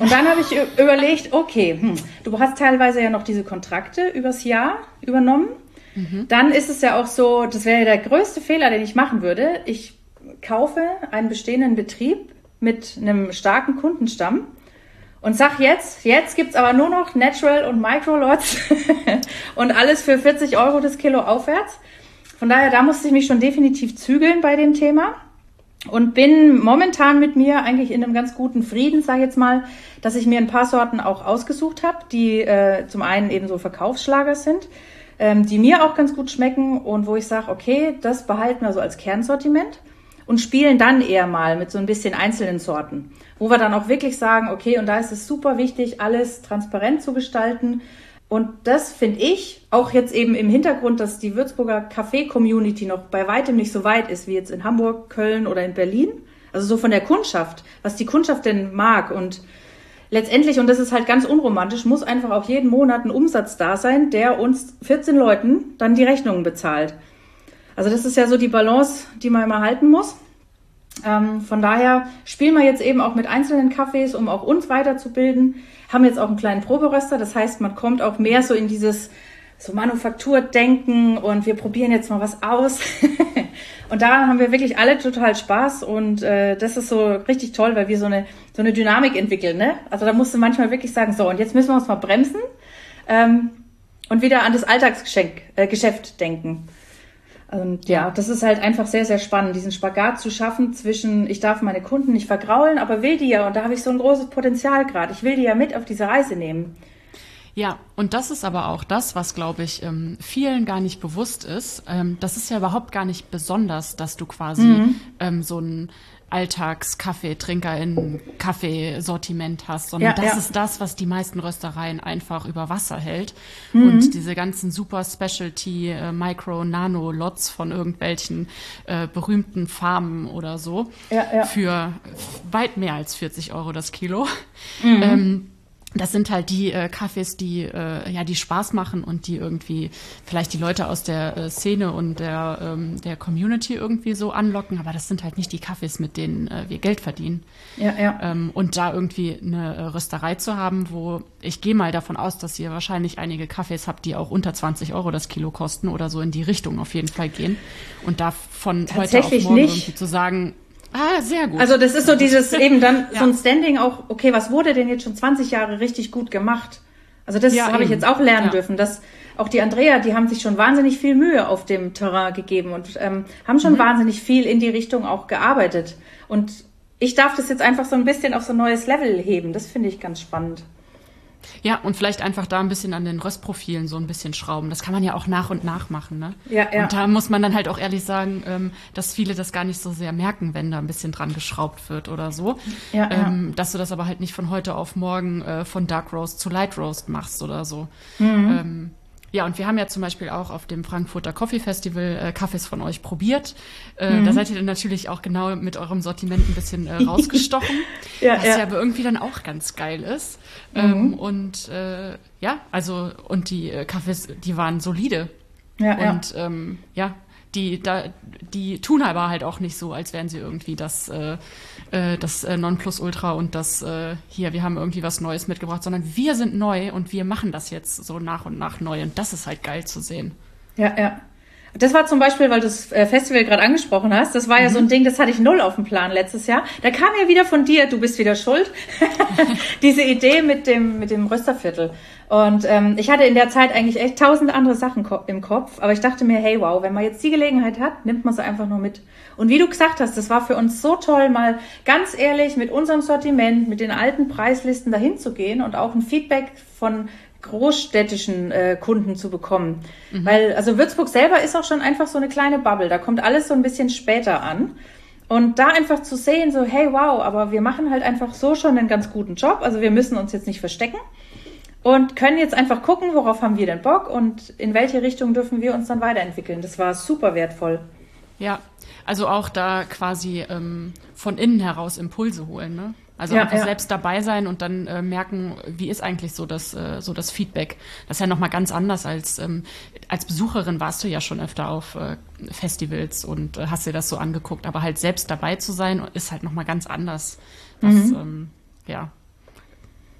Und dann habe ich überlegt, okay, hm, du hast teilweise ja noch diese Kontrakte übers Jahr übernommen. Mhm. Dann ist es ja auch so, das wäre ja der größte Fehler, den ich machen würde. Ich kaufe einen bestehenden Betrieb mit einem starken Kundenstamm und sag jetzt, jetzt gibt's aber nur noch Natural und Microlots (laughs) und alles für 40 Euro das Kilo aufwärts. Von daher, da musste ich mich schon definitiv zügeln bei dem Thema und bin momentan mit mir eigentlich in einem ganz guten Frieden, sage ich jetzt mal, dass ich mir ein paar Sorten auch ausgesucht habe, die äh, zum einen eben so Verkaufsschlager sind, ähm, die mir auch ganz gut schmecken und wo ich sage, okay, das behalten wir so als Kernsortiment und spielen dann eher mal mit so ein bisschen einzelnen Sorten, wo wir dann auch wirklich sagen, okay, und da ist es super wichtig, alles transparent zu gestalten. Und das finde ich auch jetzt eben im Hintergrund, dass die Würzburger Kaffee-Community noch bei weitem nicht so weit ist wie jetzt in Hamburg, Köln oder in Berlin. Also so von der Kundschaft, was die Kundschaft denn mag. Und letztendlich, und das ist halt ganz unromantisch, muss einfach auch jeden Monat ein Umsatz da sein, der uns 14 Leuten dann die Rechnungen bezahlt. Also das ist ja so die Balance, die man immer halten muss. Ähm, von daher spielen wir jetzt eben auch mit einzelnen Kaffees, um auch uns weiterzubilden. Haben jetzt auch einen kleinen Proberöster, das heißt, man kommt auch mehr so in dieses so Manufakturdenken und wir probieren jetzt mal was aus. (laughs) und daran haben wir wirklich alle total Spaß und äh, das ist so richtig toll, weil wir so eine so eine Dynamik entwickeln. Ne? Also da musst du manchmal wirklich sagen, so und jetzt müssen wir uns mal bremsen ähm, und wieder an das Alltagsgeschenk äh, denken. Und ja, das ist halt einfach sehr, sehr spannend, diesen Spagat zu schaffen zwischen, ich darf meine Kunden nicht vergraulen, aber will die ja, und da habe ich so ein großes Potenzial gerade, ich will die ja mit auf diese Reise nehmen. Ja, und das ist aber auch das, was, glaube ich, ähm, vielen gar nicht bewusst ist. Ähm, das ist ja überhaupt gar nicht besonders, dass du quasi mhm. ähm, so ein Alltags-Kaffeetrinker in Kaffeesortiment hast, sondern ja, das ja. ist das, was die meisten Röstereien einfach über Wasser hält. Mhm. Und diese ganzen super Specialty äh, Micro Nano Lots von irgendwelchen äh, berühmten Farmen oder so ja, für weit mehr als 40 Euro das Kilo. Mhm. Ähm, das sind halt die äh, Kaffees, die äh, ja die Spaß machen und die irgendwie vielleicht die Leute aus der äh, Szene und der ähm, der Community irgendwie so anlocken, aber das sind halt nicht die Kaffees, mit denen äh, wir Geld verdienen. Ja, ja. Ähm, und da irgendwie eine äh, Rösterei zu haben, wo ich gehe mal davon aus, dass ihr wahrscheinlich einige Kaffees habt, die auch unter 20 Euro das Kilo kosten oder so in die Richtung auf jeden Fall gehen. Und da von heute auf morgen nicht. irgendwie zu sagen, Ah, sehr gut. Also das ist so dieses (laughs) eben dann ja. so ein Standing auch, okay, was wurde denn jetzt schon 20 Jahre richtig gut gemacht? Also das ja, habe ich jetzt auch lernen ja. dürfen, dass auch die Andrea, die haben sich schon wahnsinnig viel Mühe auf dem Terrain gegeben und ähm, haben schon mhm. wahnsinnig viel in die Richtung auch gearbeitet. Und ich darf das jetzt einfach so ein bisschen auf so ein neues Level heben. Das finde ich ganz spannend. Ja, und vielleicht einfach da ein bisschen an den Röstprofilen so ein bisschen schrauben. Das kann man ja auch nach und nach machen. Ne? Ja, ja. Und da muss man dann halt auch ehrlich sagen, ähm, dass viele das gar nicht so sehr merken, wenn da ein bisschen dran geschraubt wird oder so. Ja, ähm, ja. Dass du das aber halt nicht von heute auf morgen äh, von Dark Roast zu Light Roast machst oder so. Mhm. Ähm, ja, und wir haben ja zum Beispiel auch auf dem Frankfurter Coffee Festival äh, Kaffees von euch probiert. Äh, mhm. Da seid ihr dann natürlich auch genau mit eurem Sortiment ein bisschen äh, rausgestochen, (laughs) ja, was ja. ja. aber irgendwie dann auch ganz geil ist. Mhm. Ähm, und äh, ja, also und die äh, Kaffees, die waren solide. Ja, und ja. Ähm, ja, die, da, die tun aber halt auch nicht so, als wären sie irgendwie das, äh, äh, das äh, Nonplusultra und das äh, hier, wir haben irgendwie was Neues mitgebracht, sondern wir sind neu und wir machen das jetzt so nach und nach neu und das ist halt geil zu sehen. Ja, ja. Das war zum Beispiel, weil du das äh, Festival gerade angesprochen hast, das war ja mhm. so ein mhm. Ding, das hatte ich null auf dem Plan letztes Jahr. Da kam ja wieder von dir, du bist wieder schuld, (laughs) diese Idee mit dem, mit dem Rösterviertel. Und ähm, ich hatte in der Zeit eigentlich echt tausend andere Sachen im Kopf, aber ich dachte mir, hey wow, wenn man jetzt die Gelegenheit hat, nimmt man sie einfach nur mit. Und wie du gesagt hast, das war für uns so toll, mal ganz ehrlich mit unserem Sortiment, mit den alten Preislisten dahin zu gehen und auch ein Feedback von großstädtischen äh, Kunden zu bekommen. Mhm. Weil, also Würzburg selber ist auch schon einfach so eine kleine Bubble. Da kommt alles so ein bisschen später an. Und da einfach zu sehen, so, hey, wow, aber wir machen halt einfach so schon einen ganz guten Job. Also wir müssen uns jetzt nicht verstecken und können jetzt einfach gucken, worauf haben wir denn Bock und in welche Richtung dürfen wir uns dann weiterentwickeln. Das war super wertvoll. Ja, also auch da quasi ähm, von innen heraus Impulse holen, ne? Also ja, einfach ja. selbst dabei sein und dann äh, merken, wie ist eigentlich so das, äh, so das Feedback. Das ist ja nochmal ganz anders als, ähm, als Besucherin warst du ja schon öfter auf äh, Festivals und äh, hast dir das so angeguckt. Aber halt selbst dabei zu sein, ist halt nochmal ganz anders, was, mhm. ähm, ja,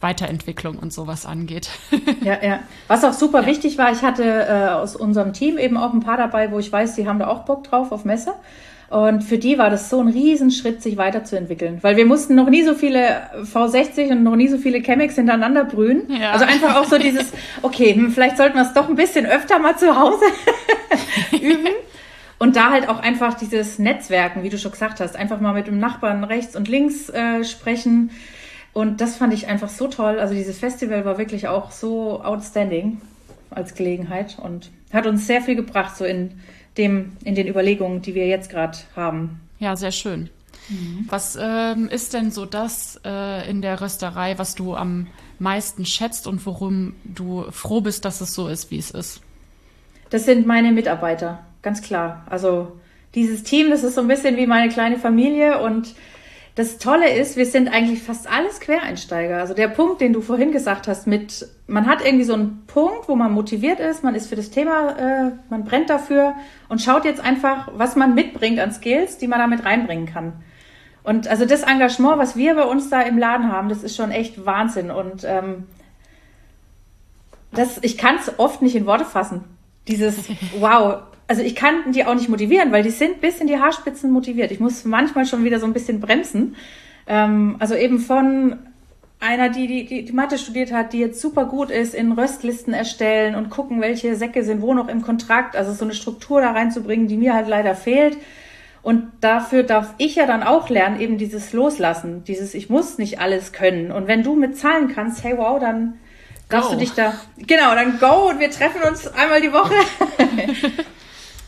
Weiterentwicklung und sowas angeht. ja, ja. Was auch super ja. wichtig war, ich hatte äh, aus unserem Team eben auch ein paar dabei, wo ich weiß, die haben da auch Bock drauf auf Messe. Und für die war das so ein Riesenschritt, sich weiterzuentwickeln. Weil wir mussten noch nie so viele V60 und noch nie so viele Chemex hintereinander brühen. Ja. Also einfach auch so dieses, okay, hm, vielleicht sollten wir es doch ein bisschen öfter mal zu Hause (laughs) üben. Und da halt auch einfach dieses Netzwerken, wie du schon gesagt hast, einfach mal mit dem Nachbarn rechts und links äh, sprechen. Und das fand ich einfach so toll. Also dieses Festival war wirklich auch so outstanding als Gelegenheit und hat uns sehr viel gebracht, so in dem, in den Überlegungen, die wir jetzt gerade haben. Ja, sehr schön. Mhm. Was ähm, ist denn so das äh, in der Rösterei, was du am meisten schätzt und worum du froh bist, dass es so ist, wie es ist? Das sind meine Mitarbeiter, ganz klar. Also dieses Team, das ist so ein bisschen wie meine kleine Familie und das Tolle ist, wir sind eigentlich fast alles Quereinsteiger. Also der Punkt, den du vorhin gesagt hast, mit man hat irgendwie so einen Punkt, wo man motiviert ist, man ist für das Thema, äh, man brennt dafür und schaut jetzt einfach, was man mitbringt an Skills, die man damit reinbringen kann. Und also das Engagement, was wir bei uns da im Laden haben, das ist schon echt Wahnsinn. Und ähm, das, ich kann es oft nicht in Worte fassen. Dieses (laughs) Wow, also ich kann die auch nicht motivieren, weil die sind bis in die Haarspitzen motiviert. Ich muss manchmal schon wieder so ein bisschen bremsen. Ähm, also eben von einer, die, die die Mathe studiert hat, die jetzt super gut ist in Röstlisten erstellen und gucken, welche Säcke sind wo noch im Kontrakt. Also so eine Struktur da reinzubringen, die mir halt leider fehlt. Und dafür darf ich ja dann auch lernen, eben dieses Loslassen, dieses ich muss nicht alles können. Und wenn du mit Zahlen kannst, hey wow, dann darfst go. du dich da, genau, dann go und wir treffen uns einmal die Woche. (laughs)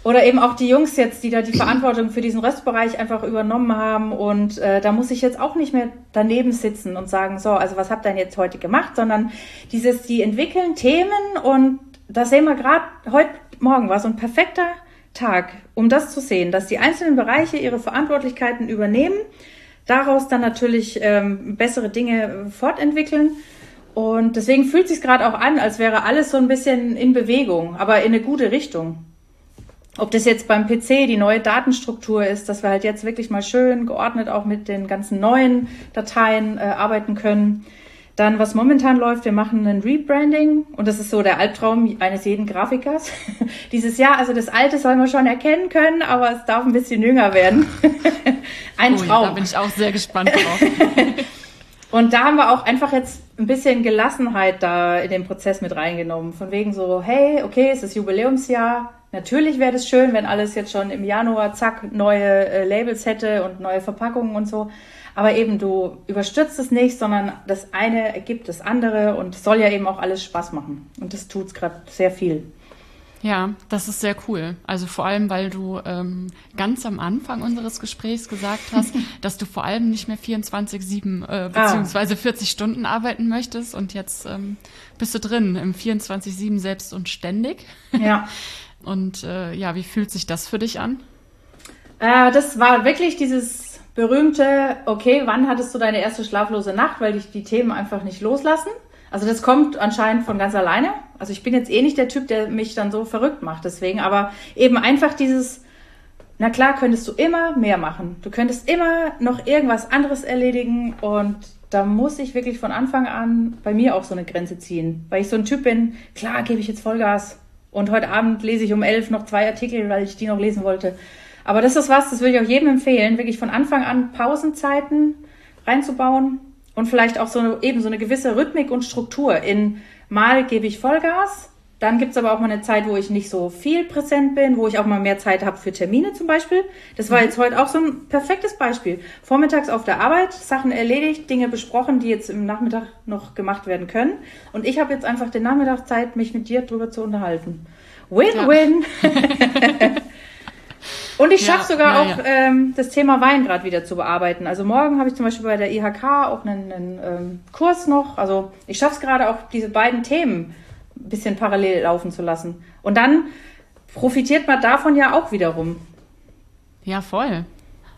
Oder eben auch die Jungs jetzt, die da die Verantwortung für diesen Röstbereich einfach übernommen haben. Und äh, da muss ich jetzt auch nicht mehr daneben sitzen und sagen, so, also was habt ihr denn jetzt heute gemacht? Sondern dieses, die entwickeln Themen und das sehen wir gerade heute Morgen war so ein perfekter Tag, um das zu sehen, dass die einzelnen Bereiche ihre Verantwortlichkeiten übernehmen, daraus dann natürlich ähm, bessere Dinge fortentwickeln. Und deswegen fühlt sich gerade auch an, als wäre alles so ein bisschen in Bewegung, aber in eine gute Richtung. Ob das jetzt beim PC die neue Datenstruktur ist, dass wir halt jetzt wirklich mal schön geordnet auch mit den ganzen neuen Dateien äh, arbeiten können. Dann, was momentan läuft, wir machen ein Rebranding und das ist so der Albtraum eines jeden Grafikers. (laughs) Dieses Jahr, also das Alte soll man schon erkennen können, aber es darf ein bisschen jünger werden. (laughs) ein oh, Traum. Ja, da bin ich auch sehr gespannt drauf. (laughs) und da haben wir auch einfach jetzt ein bisschen Gelassenheit da in den Prozess mit reingenommen. Von wegen so, hey, okay, es ist Jubiläumsjahr, Natürlich wäre es schön, wenn alles jetzt schon im Januar, zack, neue äh, Labels hätte und neue Verpackungen und so. Aber eben, du überstürzt es nicht, sondern das eine ergibt das andere und soll ja eben auch alles Spaß machen. Und das tut es gerade sehr viel. Ja, das ist sehr cool. Also vor allem, weil du ähm, ganz am Anfang unseres Gesprächs gesagt hast, (laughs) dass du vor allem nicht mehr 24-7 äh, ah. beziehungsweise ah. 40 Stunden arbeiten möchtest und jetzt ähm, bist du drin im 24-7 selbst und ständig. Ja. (laughs) Und äh, ja, wie fühlt sich das für dich an? Äh, das war wirklich dieses berühmte, okay, wann hattest du deine erste schlaflose Nacht, weil dich die Themen einfach nicht loslassen? Also das kommt anscheinend von ganz alleine. Also ich bin jetzt eh nicht der Typ, der mich dann so verrückt macht deswegen, aber eben einfach dieses, na klar, könntest du immer mehr machen. Du könntest immer noch irgendwas anderes erledigen und da muss ich wirklich von Anfang an bei mir auch so eine Grenze ziehen, weil ich so ein Typ bin, klar gebe ich jetzt Vollgas Und heute Abend lese ich um elf noch zwei Artikel, weil ich die noch lesen wollte. Aber das ist was, das würde ich auch jedem empfehlen, wirklich von Anfang an Pausenzeiten reinzubauen und vielleicht auch so eben so eine gewisse Rhythmik und Struktur. In mal gebe ich Vollgas, dann gibt's aber auch mal eine Zeit, wo ich nicht so viel präsent bin, wo ich auch mal mehr Zeit habe für Termine zum Beispiel. Das war mhm. jetzt heute auch so ein perfektes Beispiel. Vormittags auf der Arbeit, Sachen erledigt, Dinge besprochen, die jetzt im Nachmittag noch gemacht werden können. Und ich habe jetzt einfach den Nachmittag Zeit, mich mit dir drüber zu unterhalten. Win-win. Ja. (laughs) Und ich schaffe ja, sogar ja, auch ähm, das Thema Wein gerade wieder zu bearbeiten. Also morgen habe ich zum Beispiel bei der IHK auch einen, einen ähm, Kurs noch. Also ich schaffe es gerade auch, diese beiden Themen bisschen parallel laufen zu lassen. Und dann profitiert man davon ja auch wiederum. Ja, voll.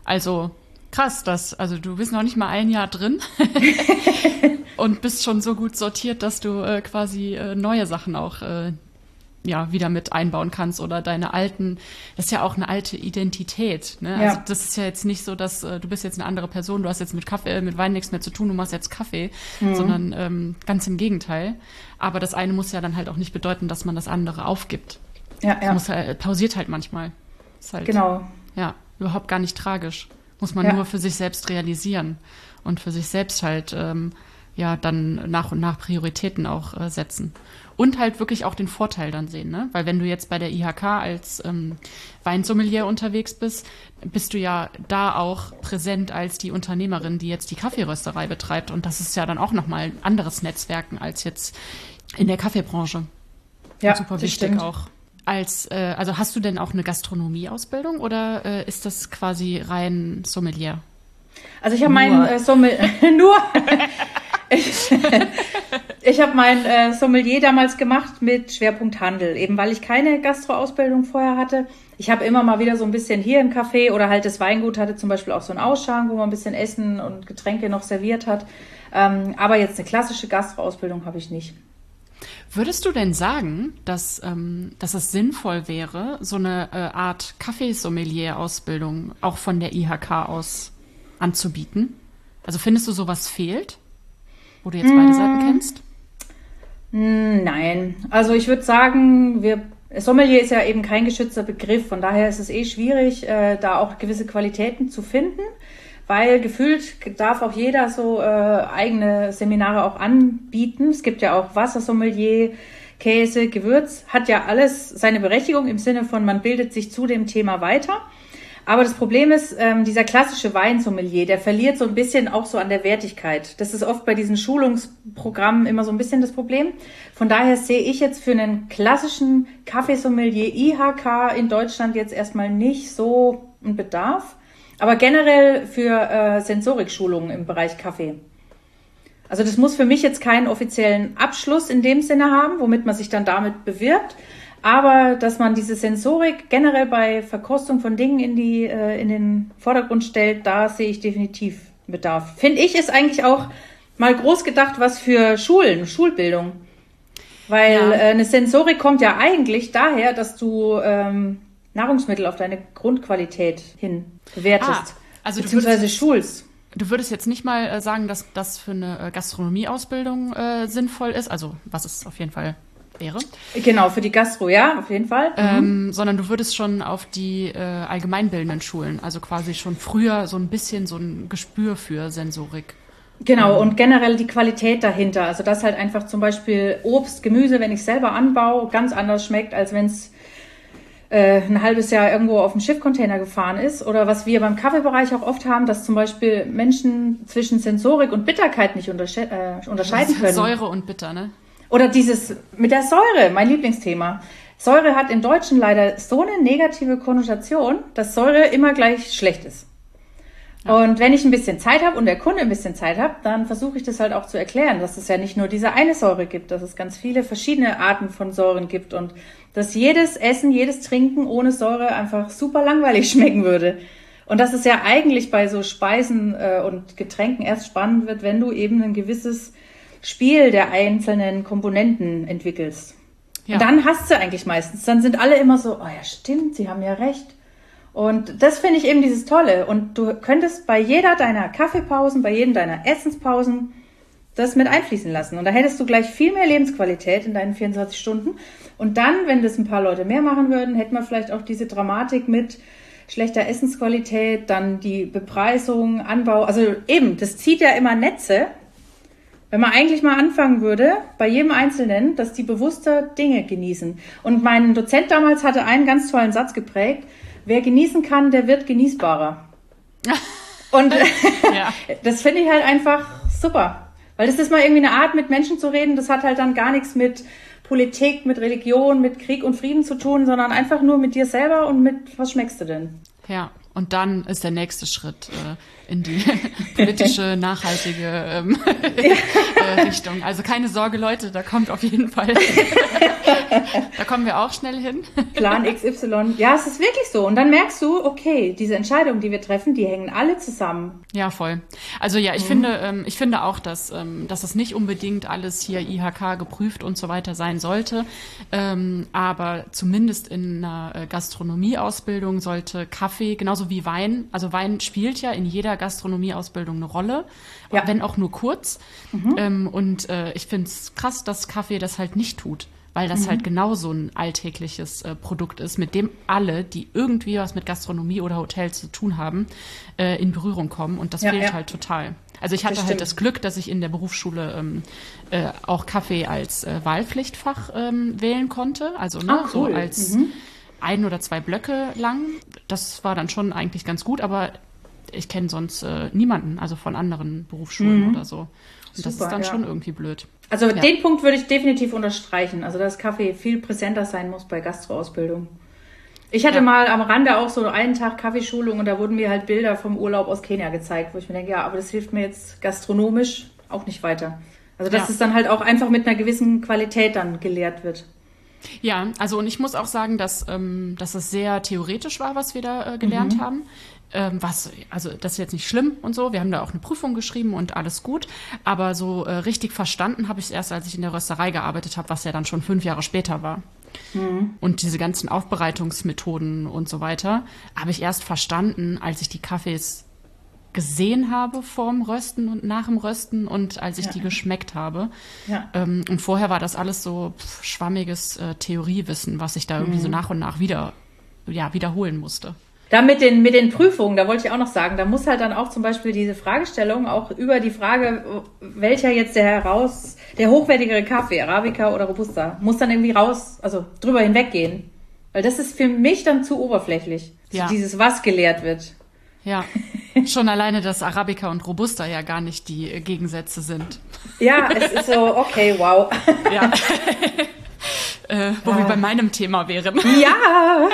Also krass, dass, also du bist noch nicht mal ein Jahr drin (laughs) und bist schon so gut sortiert, dass du äh, quasi äh, neue Sachen auch äh, ja, wieder mit einbauen kannst oder deine alten, das ist ja auch eine alte Identität. Ne? Ja. Also das ist ja jetzt nicht so, dass äh, du bist jetzt eine andere Person, du hast jetzt mit Kaffee, äh, mit Wein nichts mehr zu tun, du machst jetzt Kaffee, mhm. sondern ähm, ganz im Gegenteil. Aber das eine muss ja dann halt auch nicht bedeuten, dass man das andere aufgibt. Ja, ja. Muss, äh, pausiert halt manchmal. Ist halt, genau. Ja, überhaupt gar nicht tragisch. Muss man ja. nur für sich selbst realisieren und für sich selbst halt ähm, ja dann nach und nach Prioritäten auch äh, setzen und halt wirklich auch den Vorteil dann sehen, ne? Weil wenn du jetzt bei der IHK als ähm, Weinsommelier unterwegs bist, bist du ja da auch präsent als die Unternehmerin, die jetzt die Kaffeerösterei betreibt und das ist ja dann auch nochmal ein anderes Netzwerken als jetzt in der Kaffeebranche. Ja, und super wichtig stimmt. auch. Als, äh, also hast du denn auch eine Gastronomieausbildung oder äh, ist das quasi rein Sommelier? Also ich habe meinen äh, Sommelier (laughs) nur (laughs) ich, (laughs) habe mein äh, Sommelier damals gemacht mit Schwerpunkt Handel, eben weil ich keine Gastroausbildung vorher hatte. Ich habe immer mal wieder so ein bisschen hier im Café oder halt das Weingut hatte zum Beispiel auch so einen Ausschank, wo man ein bisschen Essen und Getränke noch serviert hat. Ähm, aber jetzt eine klassische Gastroausbildung habe ich nicht. Würdest du denn sagen, dass, ähm, dass es sinnvoll wäre, so eine äh, Art Kaffeesommelier-Ausbildung auch von der IHK aus anzubieten? Also findest du, sowas fehlt? Wo du jetzt beide Seiten mm. kennst? Mm, nein, also ich würde sagen, wir Sommelier ist ja eben kein geschützter Begriff, von daher ist es eh schwierig, äh, da auch gewisse Qualitäten zu finden, weil gefühlt darf auch jeder so äh, eigene Seminare auch anbieten. Es gibt ja auch Wassersommelier, Käse, Gewürz, hat ja alles seine Berechtigung im Sinne von, man bildet sich zu dem Thema weiter. Aber das Problem ist, ähm, dieser klassische Weinsommelier, der verliert so ein bisschen auch so an der Wertigkeit. Das ist oft bei diesen Schulungsprogrammen immer so ein bisschen das Problem. Von daher sehe ich jetzt für einen klassischen Kaffeesommelier IHK in Deutschland jetzt erstmal nicht so einen Bedarf. Aber generell für äh, Sensorikschulungen im Bereich Kaffee. Also das muss für mich jetzt keinen offiziellen Abschluss in dem Sinne haben, womit man sich dann damit bewirbt. Aber dass man diese Sensorik generell bei Verkostung von Dingen in, die, äh, in den Vordergrund stellt, da sehe ich definitiv Bedarf. Finde ich ist eigentlich auch mal groß gedacht, was für Schulen, Schulbildung. Weil ja. äh, eine Sensorik kommt ja eigentlich daher, dass du ähm, Nahrungsmittel auf deine Grundqualität hin bewertest. Ah, also beziehungsweise würdest, schulst. Du würdest jetzt nicht mal äh, sagen, dass das für eine äh, Gastronomieausbildung äh, sinnvoll ist, also was es auf jeden Fall wäre. Genau, für die Gastro, ja, auf jeden Fall. Mhm. Ähm, sondern du würdest schon auf die äh, allgemeinbildenden Schulen, also quasi schon früher so ein bisschen so ein Gespür für Sensorik. Genau, ähm. und generell die Qualität dahinter. Also, dass halt einfach zum Beispiel Obst, Gemüse, wenn ich selber anbaue, ganz anders schmeckt, als wenn es äh, ein halbes Jahr irgendwo auf dem Schiffcontainer gefahren ist. Oder was wir beim Kaffeebereich auch oft haben, dass zum Beispiel Menschen zwischen Sensorik und Bitterkeit nicht untersche äh, unterscheiden können. Säure und Bitter, ne? Oder dieses mit der Säure, mein Lieblingsthema. Säure hat im Deutschen leider so eine negative Konnotation, dass Säure immer gleich schlecht ist. Ja. Und wenn ich ein bisschen Zeit habe und der Kunde ein bisschen Zeit hat, dann versuche ich das halt auch zu erklären, dass es ja nicht nur diese eine Säure gibt, dass es ganz viele verschiedene Arten von Säuren gibt und dass jedes Essen, jedes Trinken ohne Säure einfach super langweilig (laughs) schmecken würde. Und dass es ja eigentlich bei so Speisen äh, und Getränken erst spannend wird, wenn du eben ein gewisses Spiel der einzelnen Komponenten entwickelst. Ja. Und dann hast du eigentlich meistens. Dann sind alle immer so, oh ja, stimmt, sie haben ja recht. Und das finde ich eben dieses Tolle. Und du könntest bei jeder deiner Kaffeepausen, bei jedem deiner Essenspausen das mit einfließen lassen. Und da hättest du gleich viel mehr Lebensqualität in deinen 24 Stunden. Und dann, wenn das ein paar Leute mehr machen würden, hätten wir vielleicht auch diese Dramatik mit schlechter Essensqualität, dann die Bepreisung, Anbau. Also eben, das zieht ja immer Netze. Wenn man eigentlich mal anfangen würde, bei jedem Einzelnen, dass die bewusster Dinge genießen. Und mein Dozent damals hatte einen ganz tollen Satz geprägt. Wer genießen kann, der wird genießbarer. (laughs) Und ja. (laughs) das finde ich halt einfach super. Weil das ist mal irgendwie eine Art, mit Menschen zu reden. Das hat halt dann gar nichts mit Politik, mit Religion, mit Krieg und Frieden zu tun, sondern einfach nur mit dir selber und mit, was schmeckst du denn? Ja, und dann ist der nächste Schritt äh, in die (laughs) politische, nachhaltige ähm, (laughs) äh, Richtung. Also keine Sorge, Leute, da kommt auf jeden Fall. (laughs) da kommen wir auch schnell hin. Plan XY. Ja, es ist wirklich so. Und dann merkst du, okay, diese Entscheidungen, die wir treffen, die hängen alle zusammen. Ja, voll. Also ja, ich mhm. finde, ähm, ich finde auch, dass, ähm, dass es nicht unbedingt alles hier IHK geprüft und so weiter sein sollte. Ähm, aber zumindest in einer äh, Gastronomieausbildung sollte Kaffee, genauso wie Wein, also Wein spielt ja in jeder Gastronomieausbildung eine Rolle, ja. wenn auch nur kurz. Mhm. Ähm, und äh, ich finde es krass, dass Kaffee das halt nicht tut weil das mhm. halt genau so ein alltägliches äh, Produkt ist, mit dem alle, die irgendwie was mit Gastronomie oder Hotel zu tun haben, äh, in Berührung kommen. Und das ja, fehlt ja. halt total. Also ich hatte das halt das Glück, dass ich in der Berufsschule ähm, äh, auch Kaffee als äh, Wahlpflichtfach ähm, wählen konnte. Also ne, ah, cool. so als mhm. ein oder zwei Blöcke lang. Das war dann schon eigentlich ganz gut, aber ich kenne sonst äh, niemanden, also von anderen Berufsschulen mhm. oder so. Und Super, das ist dann ja. schon irgendwie blöd. Also ja. den Punkt würde ich definitiv unterstreichen. Also dass Kaffee viel präsenter sein muss bei Gastroausbildung. Ich hatte ja. mal am Rande auch so einen Tag Kaffeeschulung und da wurden mir halt Bilder vom Urlaub aus Kenia gezeigt, wo ich mir denke, ja, aber das hilft mir jetzt gastronomisch auch nicht weiter. Also dass es dann halt auch einfach mit einer gewissen Qualität dann gelehrt wird. Ja, also und ich muss auch sagen, dass, ähm, dass es sehr theoretisch war, was wir da äh, gelernt mhm. haben. Ähm, was, also das ist jetzt nicht schlimm und so. Wir haben da auch eine Prüfung geschrieben und alles gut. Aber so äh, richtig verstanden habe ich es erst, als ich in der Rösterei gearbeitet habe, was ja dann schon fünf Jahre später war. Mhm. Und diese ganzen Aufbereitungsmethoden und so weiter habe ich erst verstanden, als ich die Kaffees gesehen habe vorm Rösten und nach dem Rösten und als ich ja. die geschmeckt habe. Ja. Ähm, und vorher war das alles so schwammiges äh, Theoriewissen, was ich da irgendwie mhm. so nach und nach wieder ja, wiederholen musste. Da mit den, mit den Prüfungen, da wollte ich auch noch sagen, da muss halt dann auch zum Beispiel diese Fragestellung auch über die Frage, welcher jetzt der heraus, der hochwertigere Kaffee, Arabica oder Robusta, muss dann irgendwie raus, also drüber hinweggehen. Weil das ist für mich dann zu oberflächlich. Ja. So dieses, was gelehrt wird. Ja, (laughs) schon alleine, dass Arabica und Robusta ja gar nicht die Gegensätze sind. Ja, es ist so, okay, wow. (laughs) Ja. (laughs) äh, wo ja. wir bei meinem Thema wären. Ja.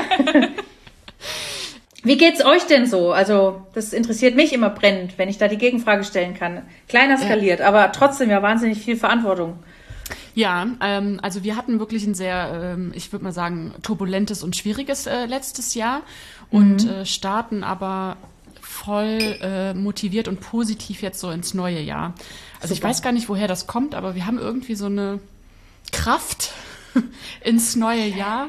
Wie geht's euch denn so? Also, das interessiert mich immer brennend, wenn ich da die Gegenfrage stellen kann. Kleiner skaliert, ja. aber trotzdem ja wahnsinnig viel Verantwortung. Ja, ähm, also wir hatten wirklich ein sehr, ähm, ich würde mal sagen, turbulentes und schwieriges äh, letztes Jahr und mhm. äh, starten aber voll äh, motiviert und positiv jetzt so ins neue Jahr. Also Super. ich weiß gar nicht, woher das kommt, aber wir haben irgendwie so eine Kraft (laughs) ins neue Jahr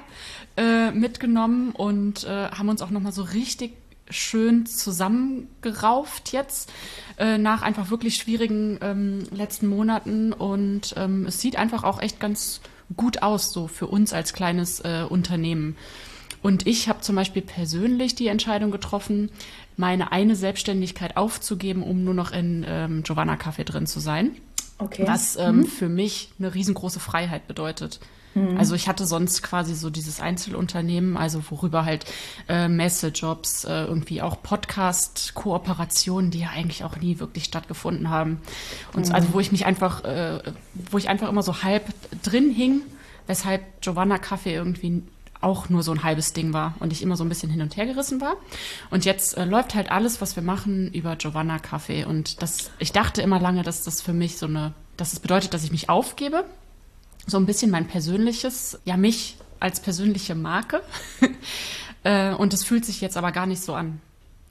äh, mitgenommen und äh, haben uns auch nochmal so richtig schön zusammengerauft jetzt äh, nach einfach wirklich schwierigen ähm, letzten Monaten und ähm, es sieht einfach auch echt ganz gut aus so für uns als kleines äh, Unternehmen. Und ich habe zum Beispiel persönlich die Entscheidung getroffen, meine eine Selbstständigkeit aufzugeben, um nur noch in ähm, Giovanna Café drin zu sein. Okay. Was ähm, mhm. für mich eine riesengroße Freiheit bedeutet. Mhm. Also ich hatte sonst quasi so dieses Einzelunternehmen, also worüber halt äh, Messejobs, äh, irgendwie auch Podcast-Kooperationen, die ja eigentlich auch nie wirklich stattgefunden haben. Und mhm. also wo ich mich einfach, äh, wo ich einfach immer so halb drin hing, weshalb Giovanna Kaffee irgendwie auch nur so ein halbes Ding war und ich immer so ein bisschen hin und her gerissen war. Und jetzt äh, läuft halt alles, was wir machen, über Giovanna Kaffee. Und das, ich dachte immer lange, dass das für mich so eine, dass es das bedeutet, dass ich mich aufgebe so ein bisschen mein persönliches, ja mich als persönliche Marke. (laughs) äh, und es fühlt sich jetzt aber gar nicht so an,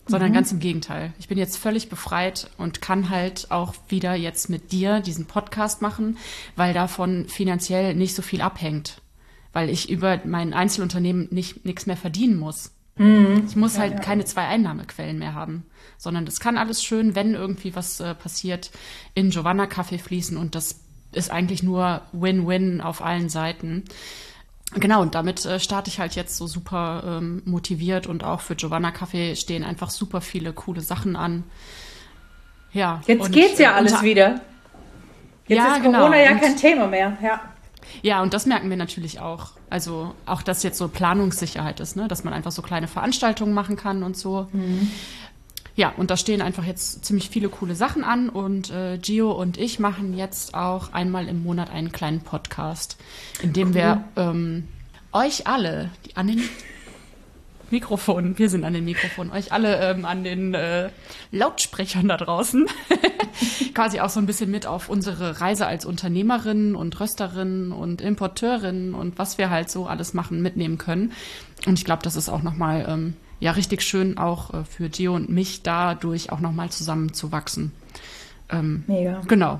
sondern mhm. ganz im Gegenteil. Ich bin jetzt völlig befreit und kann halt auch wieder jetzt mit dir diesen Podcast machen, weil davon finanziell nicht so viel abhängt, weil ich über mein Einzelunternehmen nicht nichts mehr verdienen muss. Mhm. Ich muss ja, halt ja. keine zwei Einnahmequellen mehr haben, sondern das kann alles schön, wenn irgendwie was äh, passiert, in Giovanna Kaffee fließen und das ist eigentlich nur Win-Win auf allen Seiten. Genau, und damit äh, starte ich halt jetzt so super ähm, motiviert und auch für Giovanna Kaffee stehen einfach super viele coole Sachen an. Ja. Jetzt und, geht's ja äh, alles wieder. Jetzt ja, ist Corona genau. ja kein Thema mehr, ja. Ja, und das merken wir natürlich auch. Also auch, dass jetzt so Planungssicherheit ist, ne? dass man einfach so kleine Veranstaltungen machen kann und so. Mhm. Ja, und da stehen einfach jetzt ziemlich viele coole Sachen an und äh, Gio und ich machen jetzt auch einmal im Monat einen kleinen Podcast, in dem cool. wir ähm, euch alle die, an den Mikrofonen, wir sind an den Mikrofonen, euch alle ähm, an den äh, Lautsprechern da draußen (laughs) quasi auch so ein bisschen mit auf unsere Reise als Unternehmerin und Rösterin und Importeurin und was wir halt so alles machen, mitnehmen können. Und ich glaube, das ist auch nochmal ähm, ja richtig schön auch äh, für Gio und mich dadurch auch nochmal zusammenzuwachsen. Ähm, Mega. Genau.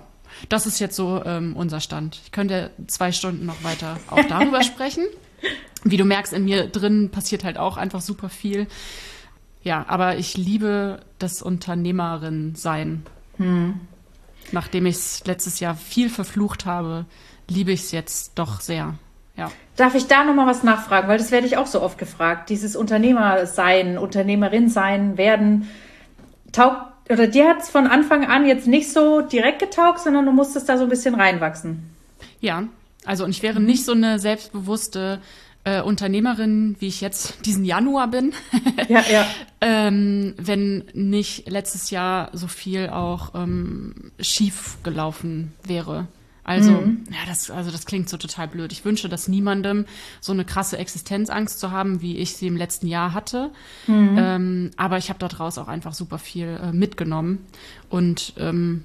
Das ist jetzt so ähm, unser Stand. Ich könnte zwei Stunden noch weiter auch darüber (laughs) sprechen. Wie du merkst, in mir drin passiert halt auch einfach super viel. Ja, aber ich liebe das Unternehmerin-Sein. Hm. Nachdem ich es letztes Jahr viel verflucht habe, liebe ich es jetzt doch sehr. Ja. Darf ich da nochmal was nachfragen? Weil das werde ich auch so oft gefragt. Dieses Unternehmer sein, Unternehmerin sein, werden, taugt, oder dir hat es von Anfang an jetzt nicht so direkt getaugt, sondern du musstest da so ein bisschen reinwachsen. Ja, also und ich wäre nicht so eine selbstbewusste äh, Unternehmerin, wie ich jetzt diesen Januar bin, (laughs) ja, ja. (laughs) ähm, wenn nicht letztes Jahr so viel auch ähm, schief gelaufen wäre. Also, mhm. ja, das, also das klingt so total blöd. Ich wünsche das niemandem, so eine krasse Existenzangst zu haben, wie ich sie im letzten Jahr hatte. Mhm. Ähm, aber ich habe daraus auch einfach super viel äh, mitgenommen. Und ähm,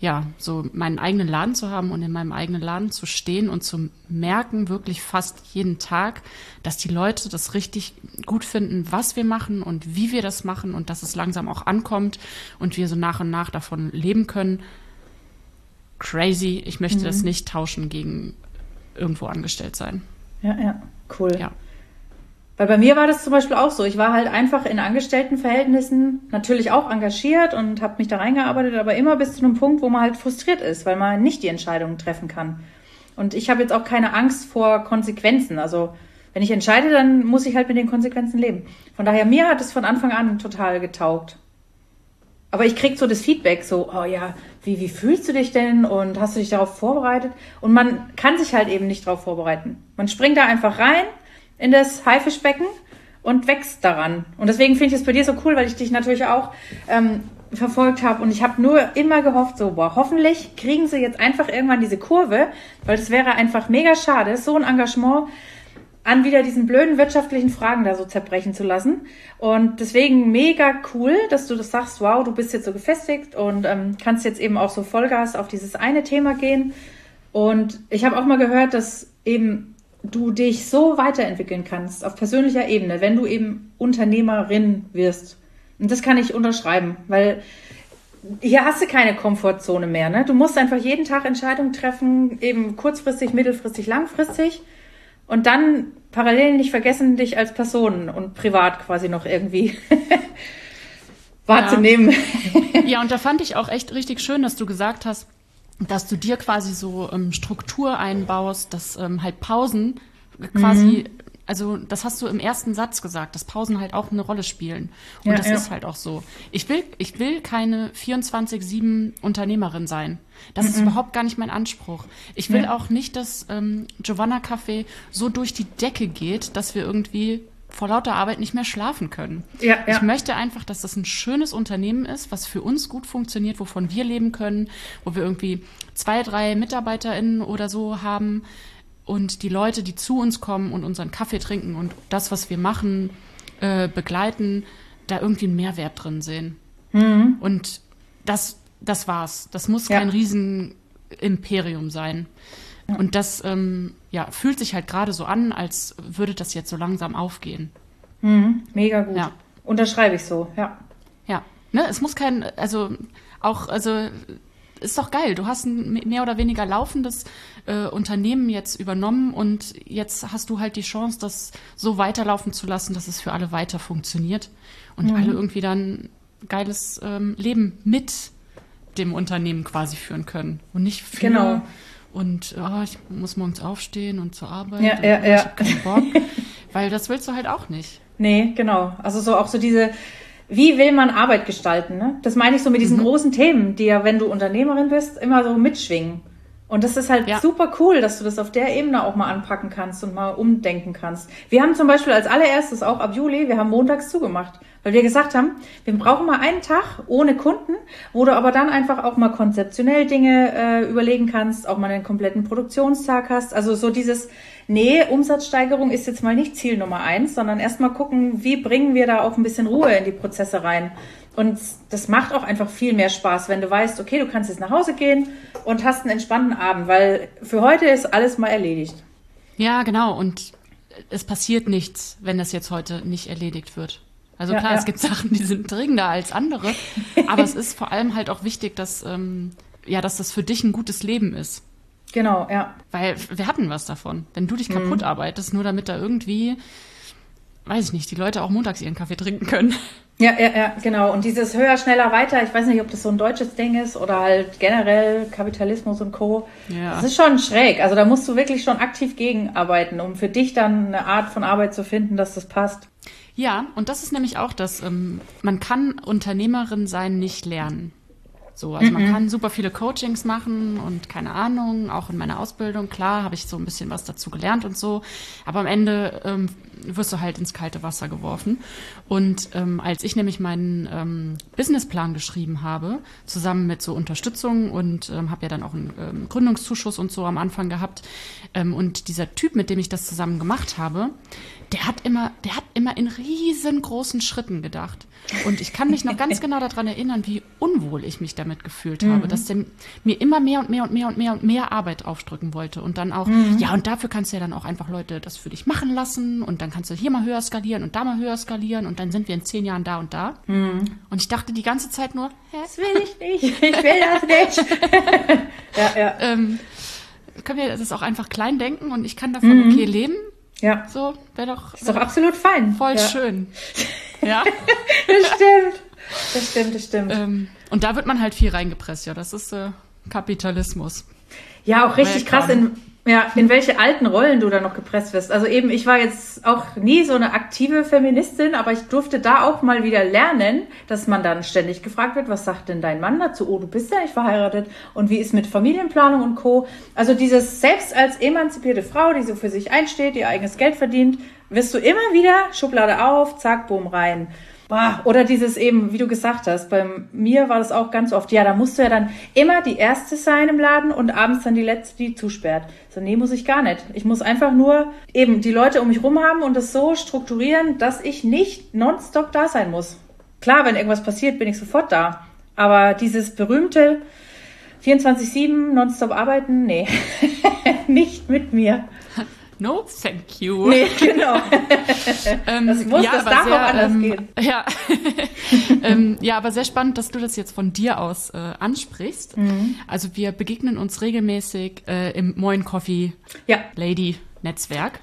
ja, so meinen eigenen Laden zu haben und in meinem eigenen Laden zu stehen und zu merken, wirklich fast jeden Tag, dass die Leute das richtig gut finden, was wir machen und wie wir das machen und dass es langsam auch ankommt und wir so nach und nach davon leben können crazy. Ich möchte mhm. das nicht tauschen gegen irgendwo angestellt sein. Ja, ja, cool. Ja. Weil bei mir war das zum Beispiel auch so. Ich war halt einfach in Angestelltenverhältnissen natürlich auch engagiert und habe mich da reingearbeitet, aber immer bis zu einem Punkt, wo man halt frustriert ist, weil man nicht die Entscheidungen treffen kann. Und ich habe jetzt auch keine Angst vor Konsequenzen. Also wenn ich entscheide, dann muss ich halt mit den Konsequenzen leben. Von daher, mir hat es von Anfang an total getaugt. Aber ich krieg so das Feedback, so, oh ja, wie, wie fühlst du dich denn und hast du dich darauf vorbereitet? Und man kann sich halt eben nicht darauf vorbereiten. Man springt da einfach rein in das Haifischbecken und wächst daran. Und deswegen finde ich es bei dir so cool, weil ich dich natürlich auch ähm, verfolgt habe und ich habe nur immer gehofft, so, boah, hoffentlich kriegen sie jetzt einfach irgendwann diese Kurve, weil das wäre einfach mega schade, so ein Engagement an wieder diesen blöden wirtschaftlichen Fragen da so zerbrechen zu lassen. Und deswegen mega cool, dass du das sagst, wow, du bist jetzt so gefestigt und ähm, kannst jetzt eben auch so Vollgas auf dieses eine Thema gehen. Und ich habe auch mal gehört, dass eben du dich so weiterentwickeln kannst auf persönlicher Ebene, wenn du eben Unternehmerin wirst. Und das kann ich unterschreiben, weil hier hast du keine Komfortzone mehr. Ne? Du musst einfach jeden Tag Entscheidungen treffen, eben kurzfristig, mittelfristig, langfristig. Und dann parallel nicht vergessen, dich als Person und privat quasi noch irgendwie (laughs) wahrzunehmen. Ja. ja, und da fand ich auch echt richtig schön, dass du gesagt hast, dass du dir quasi so ähm, Struktur einbaust, dass ähm, halt Pausen quasi mhm also das hast du im ersten Satz gesagt, dass Pausen halt auch eine Rolle spielen. Und ja, das ja. ist halt auch so. Ich will, ich will keine 24-7 Unternehmerin sein. Das mhm. ist überhaupt gar nicht mein Anspruch. Ich will ja. auch nicht, dass ähm, Giovanna Café so durch die Decke geht, dass wir irgendwie vor lauter Arbeit nicht mehr schlafen können. Ja, ja. Ich möchte einfach, dass das ein schönes Unternehmen ist, was für uns gut funktioniert, wovon wir leben können, wo wir irgendwie zwei, drei MitarbeiterInnen oder so haben, und die Leute, die zu uns kommen und unseren Kaffee trinken und das, was wir machen, äh, begleiten, da irgendwie einen Mehrwert drin sehen. Mhm. Und das, das war's. Das muss ja. kein Riesenimperium sein. Ja. Und das ähm, ja, fühlt sich halt gerade so an, als würde das jetzt so langsam aufgehen. Mhm. Mega gut. Ja. Unterschreibe ich so, ja. Ja. Ne, es muss kein, also auch, also ist doch geil. Du hast ein mehr oder weniger laufendes äh, Unternehmen jetzt übernommen und jetzt hast du halt die Chance, das so weiterlaufen zu lassen, dass es für alle weiter funktioniert und mhm. alle irgendwie dann geiles ähm, Leben mit dem Unternehmen quasi führen können und nicht für genau. Und oh, ich muss morgens aufstehen und zur Arbeit. Ja, ja, ja. Ich hab keinen Bock. (laughs) Weil das willst du halt auch nicht. Nee, genau. Also so auch so diese, wie will man Arbeit gestalten? Ne? Das meine ich so mit diesen Mhm. großen Themen, die ja, wenn du Unternehmerin bist, immer so mitschwingen. Und das ist halt Ja. super cool, dass du das auf der Ebene auch mal anpacken kannst und mal umdenken kannst. Wir haben zum Beispiel als allererstes auch ab Juli, wir haben montags zugemacht, weil wir gesagt haben, wir brauchen mal einen Tag ohne Kunden, wo du aber dann einfach auch mal konzeptionell Dinge äh, überlegen kannst, auch mal einen kompletten Produktionstag hast. Also so dieses, nee, Umsatzsteigerung ist jetzt mal nicht Ziel Nummer eins, sondern erstmal gucken, wie bringen wir da auch ein bisschen Ruhe in die Prozesse rein. Und das macht auch einfach viel mehr Spaß, wenn du weißt, okay, du kannst jetzt nach Hause gehen und hast einen entspannten Abend, weil für heute ist alles mal erledigt. Ja, genau. Und es passiert nichts, wenn das jetzt heute nicht erledigt wird. Also Ja, klar, ja. es gibt Sachen, die sind dringender als andere. aber es ist vor allem halt auch wichtig, dass, ähm, ja, dass das für dich ein gutes Leben ist. Genau, ja. Weil wir hatten was davon. Wenn du dich kaputt arbeitest, nur damit da irgendwie, weiß ich nicht, die Leute auch montags ihren Kaffee trinken können. Ja, ja, ja, genau. Und dieses höher, schneller, weiter, ich weiß nicht, ob das so ein deutsches Ding ist oder halt generell Kapitalismus und Co. Ja. Das ist schon schräg. Also da musst du wirklich schon aktiv gegenarbeiten, um für dich dann eine Art von Arbeit zu finden, dass das passt. Ja, und das ist nämlich auch das, ähm, man kann Unternehmerin sein nicht lernen. So, also man kann super viele Coachings machen und keine Ahnung, auch in meiner Ausbildung, klar, habe ich so ein bisschen was dazu gelernt und so, aber am Ende ähm, wirst du halt ins kalte Wasser geworfen. Und ähm, als ich nämlich meinen ähm, Businessplan geschrieben habe, zusammen mit so Unterstützung und ähm, habe ja dann auch einen ähm, Gründungszuschuss und so am Anfang gehabt, ähm, und dieser Typ, mit dem ich das zusammen gemacht habe, der hat immer, der hat immer in riesengroßen Schritten gedacht. Und ich kann mich noch ganz (laughs) genau daran erinnern, wie unwohl ich mich damit gefühlt habe, dass der mir immer mehr und mehr und mehr und mehr und mehr Arbeit aufdrücken wollte. Und dann auch, ja, und dafür kannst du ja dann auch einfach Leute das für dich machen lassen und dann kannst du hier mal höher skalieren und da mal höher skalieren und dann sind wir in zehn Jahren da und da. Und ich dachte die ganze Zeit nur, hä, Das will ich nicht. Ich will das nicht. (laughs) ja, ja. ähm, können wir das auch einfach klein denken und ich kann davon okay leben? Ja. So, wäre doch, Ist doch absolut fein. voll ja. schön. (laughs) Ja. Das stimmt. Das stimmt, das stimmt. ähm, und da wird man halt viel reingepresst, ja. Das ist äh, Kapitalismus. Ja, auch richtig krass, in, ja, in welche alten Rollen du da noch gepresst wirst. Also eben, ich war jetzt auch nie so eine aktive Feministin, aber ich durfte da auch mal wieder lernen, dass man dann ständig gefragt wird, was sagt denn dein Mann dazu? Oh, du bist ja nicht verheiratet. Und wie ist mit Familienplanung und Co. Also dieses selbst als emanzipierte Frau, die so für sich einsteht, ihr eigenes Geld verdient, wirst du immer wieder Schublade auf, zack, boom, rein. Boah, Oder dieses eben, wie du gesagt hast, bei mir war das auch ganz oft, ja, da musst du ja dann immer die Erste sein im Laden und abends dann die Letzte, die zusperrt. So, nee, muss ich gar nicht. Ich muss einfach nur eben die Leute um mich rum haben und das so strukturieren, dass ich nicht nonstop da sein muss. Klar, wenn irgendwas passiert, bin ich sofort da. Aber dieses berühmte 24-7 nonstop arbeiten, nee, (laughs) nicht mit mir. No, thank you. Nee, genau. (laughs) Ähm, Das muss, das aber darf auch anders ähm, gehen. (laughs) Ja. (laughs) ähm, ja, aber sehr spannend, dass du das jetzt von dir aus äh, ansprichst. Mhm. Also wir begegnen uns regelmäßig äh, im Moin Coffee Ja, Lady Netzwerk.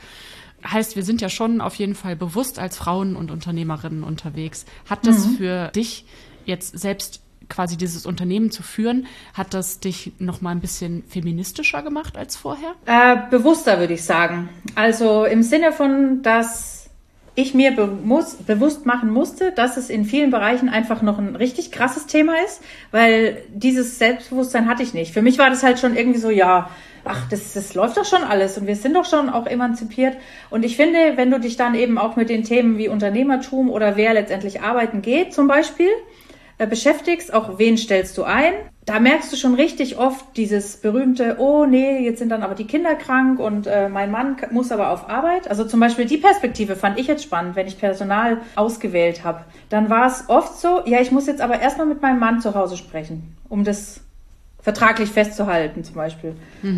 Heißt, wir sind ja schon auf jeden Fall bewusst als Frauen und Unternehmerinnen unterwegs. Hat das Mhm. für dich jetzt selbst quasi dieses Unternehmen zu führen, hat das dich noch mal ein bisschen feministischer gemacht als vorher? Äh, bewusster würde ich sagen. Also im Sinne von, dass ich mir be muss, bewusst machen musste, dass es in vielen Bereichen einfach noch ein richtig krasses Thema ist, weil dieses Selbstbewusstsein hatte ich nicht. Für mich war das halt schon irgendwie so, ja, ach, das, das läuft doch schon alles und wir sind doch schon auch emanzipiert. Und ich finde, wenn du dich dann eben auch mit den Themen wie Unternehmertum oder wer letztendlich arbeiten geht zum Beispiel, beschäftigst, auch wen stellst du ein, da merkst du schon richtig oft dieses berühmte, oh nee, jetzt sind dann aber die Kinder krank und äh, mein Mann muss aber auf Arbeit. Also zum Beispiel die Perspektive fand ich jetzt spannend, wenn ich Personal ausgewählt habe. Dann war es oft so, ja, ich muss jetzt aber erstmal mit meinem Mann zu Hause sprechen, um das vertraglich festzuhalten zum Beispiel.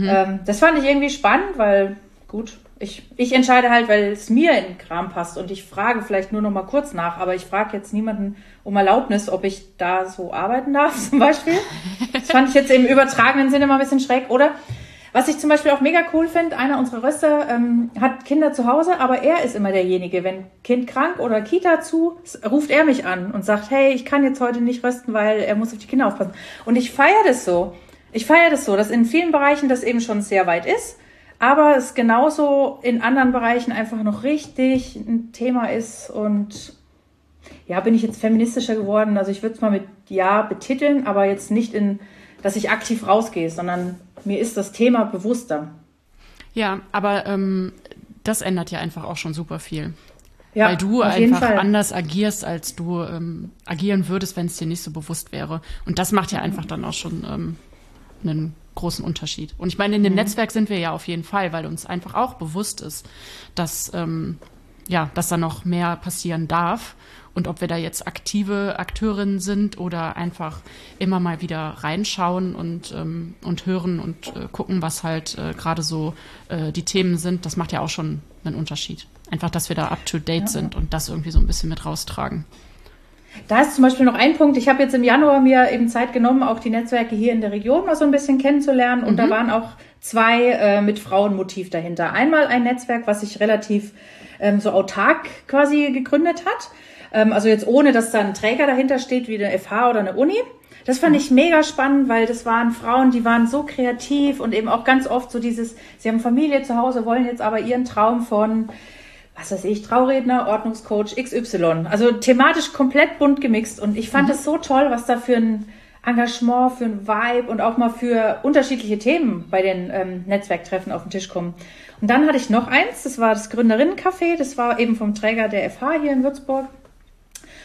Ähm, das fand ich irgendwie spannend, weil gut, ich, ich entscheide halt, weil es mir in den Kram passt und ich frage vielleicht nur noch mal kurz nach, aber ich frage jetzt niemanden um Erlaubnis, ob ich da so arbeiten darf (laughs) zum Beispiel. Das fand ich jetzt im übertragenen Sinne mal ein bisschen schräg. Oder was ich zum Beispiel auch mega cool finde, einer unserer Röster ähm, hat Kinder zu Hause, aber er ist immer derjenige, wenn Kind krank oder Kita zu, ruft er mich an und sagt, hey, ich kann jetzt heute nicht rösten, weil er muss auf die Kinder aufpassen. Und ich feiere das so. Ich feiere das so, dass in vielen Bereichen das eben schon sehr weit ist, aber es genauso in anderen Bereichen einfach noch richtig ein Thema ist und ja, bin ich jetzt feministischer geworden. Also ich würde es mal mit ja betiteln, aber jetzt nicht in, dass ich aktiv rausgehe, sondern mir ist das Thema bewusster. Ja, aber ähm, das ändert ja einfach auch schon super viel. Ja, Weil du einfach anders agierst, als du ähm, agieren würdest, wenn es dir nicht so bewusst wäre. Und das macht ja einfach dann auch schon ähm, einen großen Unterschied. Und ich meine, in dem mhm. Netzwerk sind wir ja auf jeden Fall, weil uns einfach auch bewusst ist, dass, ähm, ja, dass da noch mehr passieren darf. Und ob wir da jetzt aktive Akteurinnen sind oder einfach immer mal wieder reinschauen und, ähm, und hören und äh, gucken, was halt äh, gerade so äh, die Themen sind, das macht ja auch schon einen Unterschied. Einfach, dass wir da up-to-date ja. sind und das irgendwie so ein bisschen mit raustragen. Da ist zum Beispiel noch ein Punkt. Ich habe jetzt im Januar mir eben Zeit genommen, auch die Netzwerke hier in der Region mal so ein bisschen kennenzulernen. Und mhm. da waren auch zwei äh, mit Frauenmotiv dahinter. Einmal ein Netzwerk, was sich relativ ähm, so autark quasi gegründet hat. Ähm, also jetzt ohne, dass da ein Träger dahinter steht, wie eine FH oder eine Uni. Das fand ich mega spannend, weil das waren Frauen, die waren so kreativ und eben auch ganz oft so dieses, sie haben Familie zu Hause, wollen jetzt aber ihren Traum von, was weiß ich, Trauredner, Ordnungscoach XY. Also thematisch komplett bunt gemixt und ich fand es mhm. so toll, was da für ein Engagement, für ein Vibe und auch mal für unterschiedliche Themen bei den ähm, Netzwerktreffen auf den Tisch kommen. Und dann hatte ich noch eins, das war das Gründerinnencafé, das war eben vom Träger der FH hier in Würzburg.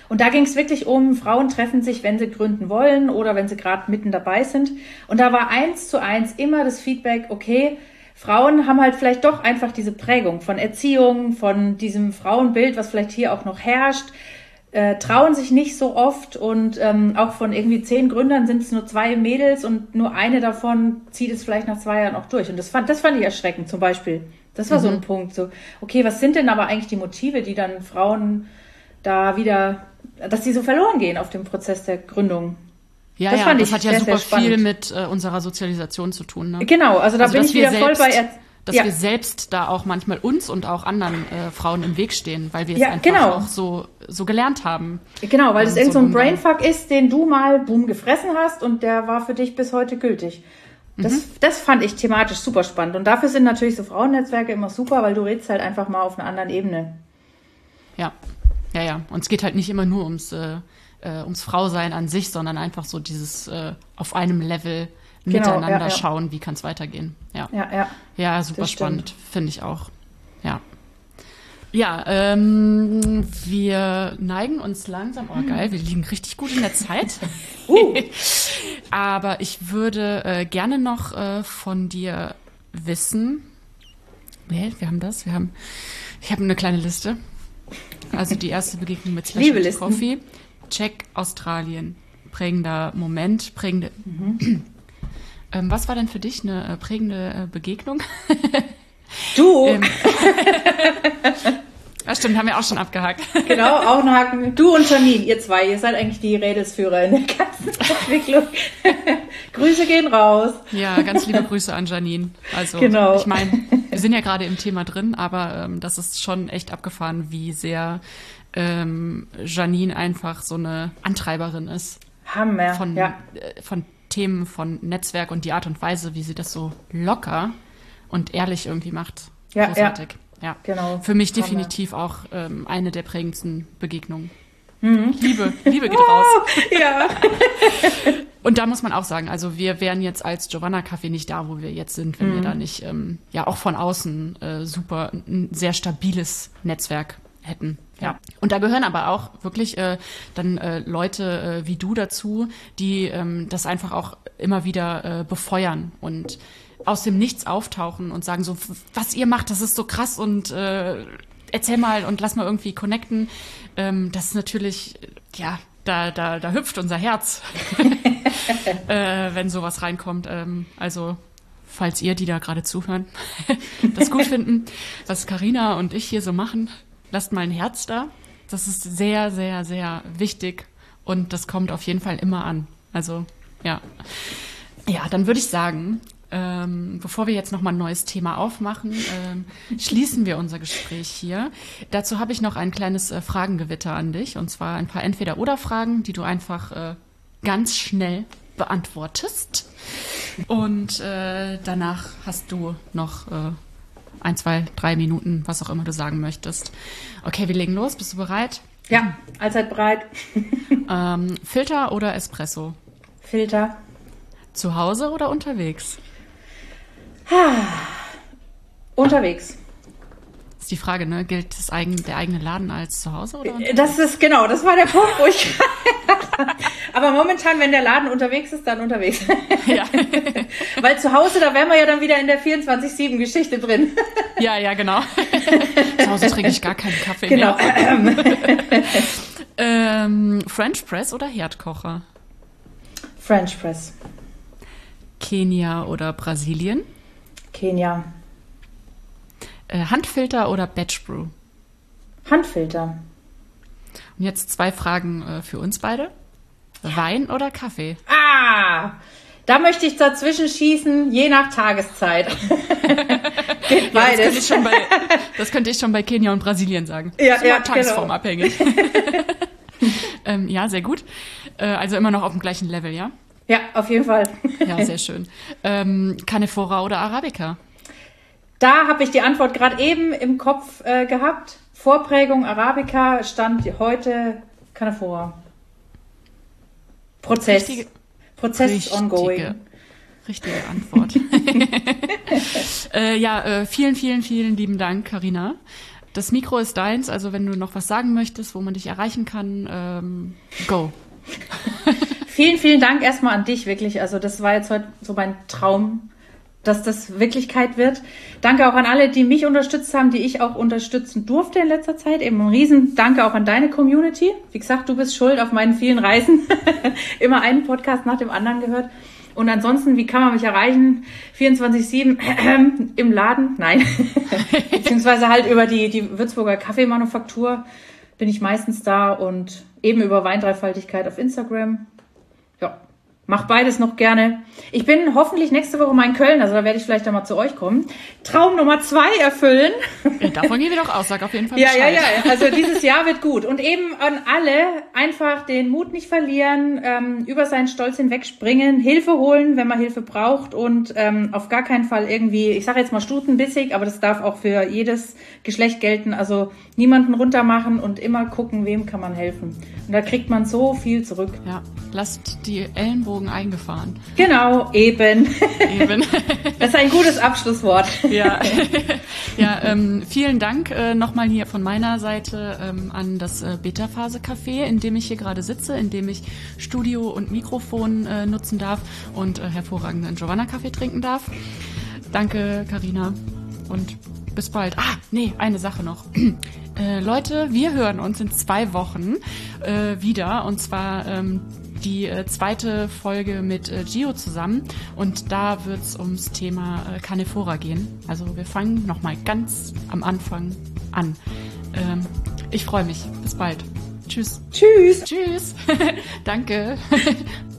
Und da ging es wirklich um, Frauen treffen sich, wenn sie gründen wollen oder wenn sie gerade mitten dabei sind. Und da war eins zu eins immer das Feedback, okay, Frauen haben halt vielleicht doch einfach diese Prägung von Erziehung, von diesem Frauenbild, was vielleicht hier auch noch herrscht, äh, trauen sich nicht so oft und ähm, auch von irgendwie zehn Gründern sind es nur zwei Mädels und nur eine davon zieht es vielleicht nach zwei Jahren auch durch. Und das fand, das fand ich erschreckend zum Beispiel. Das war mhm. so ein Punkt. So, okay, was sind denn aber eigentlich die Motive, die dann Frauen da wieder dass die so verloren gehen auf dem Prozess der Gründung. Ja, das ja, das hat ja sehr, super sehr viel mit äh, unserer Sozialisation zu tun. Ne? Genau, also da also, bin ich wieder selbst, voll bei. Er dass ja. wir selbst da auch manchmal uns und auch anderen äh, Frauen im Weg stehen, weil wir es ja, einfach genau. auch so, so gelernt haben. Genau, weil es irgend so ein Brainfuck ist, den du mal boom gefressen hast und der war für dich bis heute gültig. Das, mhm. das fand ich thematisch super spannend. Und dafür sind natürlich so Frauennetzwerke immer super, weil du redest halt einfach mal auf einer anderen Ebene. Ja, ja, ja. Und es geht halt nicht immer nur ums, äh, äh, ums Frausein an sich, sondern einfach so dieses äh, auf einem Level genau, miteinander ja, ja. schauen, wie kann es weitergehen. Ja, ja, ja. ja super spannend, finde ich auch. Ja. Ja, ähm, wir neigen uns langsam. Oh, geil, wir liegen richtig gut in der Zeit. (laughs) uh. Aber ich würde äh, gerne noch äh, von dir wissen. Wir, wir haben das, wir haben. Ich habe eine kleine Liste. Also die erste Begegnung mit Specialty Coffee. Check Australien. Prägender Moment, prägende. Mhm. Ähm, was war denn für dich eine äh, prägende äh, Begegnung? Du! (laughs) ähm, (laughs) Ja, stimmt, haben wir auch schon abgehakt. (laughs) Genau, auch ein Haken. Du und Janine, ihr zwei, ihr seid eigentlich die Rädelsführer in der ganzen (laughs) Entwicklung. (laughs) Grüße gehen raus. Ja, ganz liebe Grüße an Janine. Also, genau. ich meine, wir sind ja gerade im Thema drin, aber ähm, das ist schon echt abgefahren, wie sehr ähm, Janine einfach so eine Antreiberin ist. Hammer, von, ja. Äh, von Themen, von Netzwerk und die Art und Weise, wie sie das so locker und ehrlich irgendwie macht. Ja, Großartig. Ja. Ja, genau. Für mich definitiv auch ähm, eine der prägendsten Begegnungen. Mhm. Liebe, Liebe geht raus. (laughs) ja. (laughs) Und da muss man auch sagen, also wir wären jetzt als Giovanna Café nicht da, wo wir jetzt sind, wenn mhm. wir da nicht ähm, ja auch von außen äh, super ein sehr stabiles Netzwerk hätten. Ja. Und da gehören aber auch wirklich äh, dann äh, Leute äh, wie du dazu, die ähm, das einfach auch immer wieder äh, befeuern und aus dem Nichts auftauchen und sagen so, was ihr macht, das ist so krass und äh, erzähl mal und lass mal irgendwie connecten. Ähm, das ist natürlich, ja, da, da, da hüpft unser Herz, (laughs) äh, wenn sowas reinkommt. Ähm, also falls ihr, die da gerade zuhören, (laughs) das gut finden, was Karina und ich hier so machen, lasst mal ein Herz da. Das ist sehr, sehr, sehr wichtig und das kommt auf jeden Fall immer an. Also ja. Ja, dann würde ich sagen, ähm, bevor wir jetzt nochmal ein neues Thema aufmachen, ähm, schließen wir unser Gespräch hier. Dazu habe ich noch ein kleines äh, Fragengewitter an dich, und zwar ein paar Entweder-Oder-Fragen, die du einfach äh, ganz schnell beantwortest. Und äh, danach hast du noch äh, ein, zwei, drei Minuten, was auch immer du sagen möchtest. Okay, wir legen los. Bist du bereit? Ja, allzeit bereit. (laughs) (laughs) ähm, Filter oder Espresso? Filter. Zu Hause oder unterwegs? (sighs) Unterwegs. Das ist die Frage, ne? Gilt das eigen, der eigene Laden als zu Hause oder unterwegs? Das ist genau, das war der Punkt, wo ich. (laughs) Aber momentan, wenn der Laden unterwegs ist, dann unterwegs. (laughs) Ja. (laughs) Weil zu Hause, da wären wir ja dann wieder in der 24-7-Geschichte drin. Ja, ja, genau. zu Hause trinke ich gar keinen Kaffee genau. mehr. ähm, French Press oder Herdkocher? French Press. Kenia oder Brasilien? Kenia. Äh, Handfilter oder Batch Brew? Handfilter. Und jetzt zwei Fragen äh, für uns beide. Wein oder Kaffee? Ah, da möchte ich dazwischen schießen, je nach Tageszeit. Geht beides. (laughs) (laughs) Ja, das, könnte ich schon bei, (laughs) das könnte ich schon bei Kenia und Brasilien sagen. Ja, ja, tagesformabhängig. Genau. ähm, ja, sehr gut. Äh, also immer noch auf dem gleichen Level, ja? Ja, auf jeden Fall. ja, sehr schön. Ähm, Canefora oder Arabica? Da habe ich die Antwort gerade eben im Kopf äh, gehabt. Vorprägung Arabica stand heute Canefora. Prozess. Richtige, Prozess richtige, ongoing. Richtige Antwort. (laughs) äh, ja, äh, vielen, vielen, vielen lieben Dank, Karina. Das Mikro ist deins, also wenn du noch was sagen möchtest, wo man dich erreichen kann, ähm, go. Vielen, vielen Dank erstmal an dich, wirklich. Also das war jetzt heute so mein Traum, dass das Wirklichkeit wird. Danke auch an alle, die mich unterstützt haben, die ich auch unterstützen durfte in letzter Zeit. Eben ein riesen Danke auch an deine Community. Wie gesagt, du bist schuld auf meinen vielen Reisen. (laughs) Immer einen Podcast nach dem anderen gehört. Und ansonsten, wie kann man mich erreichen? 24-7 äh, im Laden? Nein. (laughs) Beziehungsweise halt über die, die Würzburger Kaffeemanufaktur bin ich meistens da und eben über Weindreifaltigkeit auf Instagram. Ja, Mach beides noch gerne. Ich bin hoffentlich nächste Woche mal in Köln, also da werde ich vielleicht einmal zu euch kommen. Traum Nummer zwei erfüllen. Ja, davon gehen wir doch aus, sag auf jeden Fall Ja, ja, ja. Also dieses Jahr wird gut. Und eben an alle einfach den Mut nicht verlieren, ähm, über seinen Stolz hinwegspringen, Hilfe holen, wenn man Hilfe braucht und ähm, auf gar keinen Fall irgendwie, ich sage jetzt mal stutenbissig, aber das darf auch für jedes Geschlecht gelten. Also niemanden runtermachen und immer gucken, wem kann man helfen. Und da kriegt man so viel zurück. Ja, lasst die Ellenbogen Ellenbogen eingefahren. Genau, eben. Eben. (laughs) Das ist ein gutes Abschlusswort. Ja, (laughs) ja ähm, vielen Dank äh, nochmal hier von meiner Seite ähm, an das äh, Beta-Phase Café, in dem ich hier gerade sitze, in dem ich Studio und Mikrofon äh, nutzen darf und äh, hervorragenden Giovanna-Kaffee trinken darf. Danke, Karina und bis bald. Ah, nee, eine Sache noch. (clears throat) Äh, Leute, wir hören uns in zwei Wochen äh, wieder und zwar ähm, die äh, zweite Folge mit äh, Gio zusammen und da wird es ums Thema äh, Carnivora gehen. Also wir fangen nochmal ganz am Anfang an. Ähm, ich freue mich. Bis bald. Tschüss. Tschüss. Tschüss. (laughs) Danke. (laughs)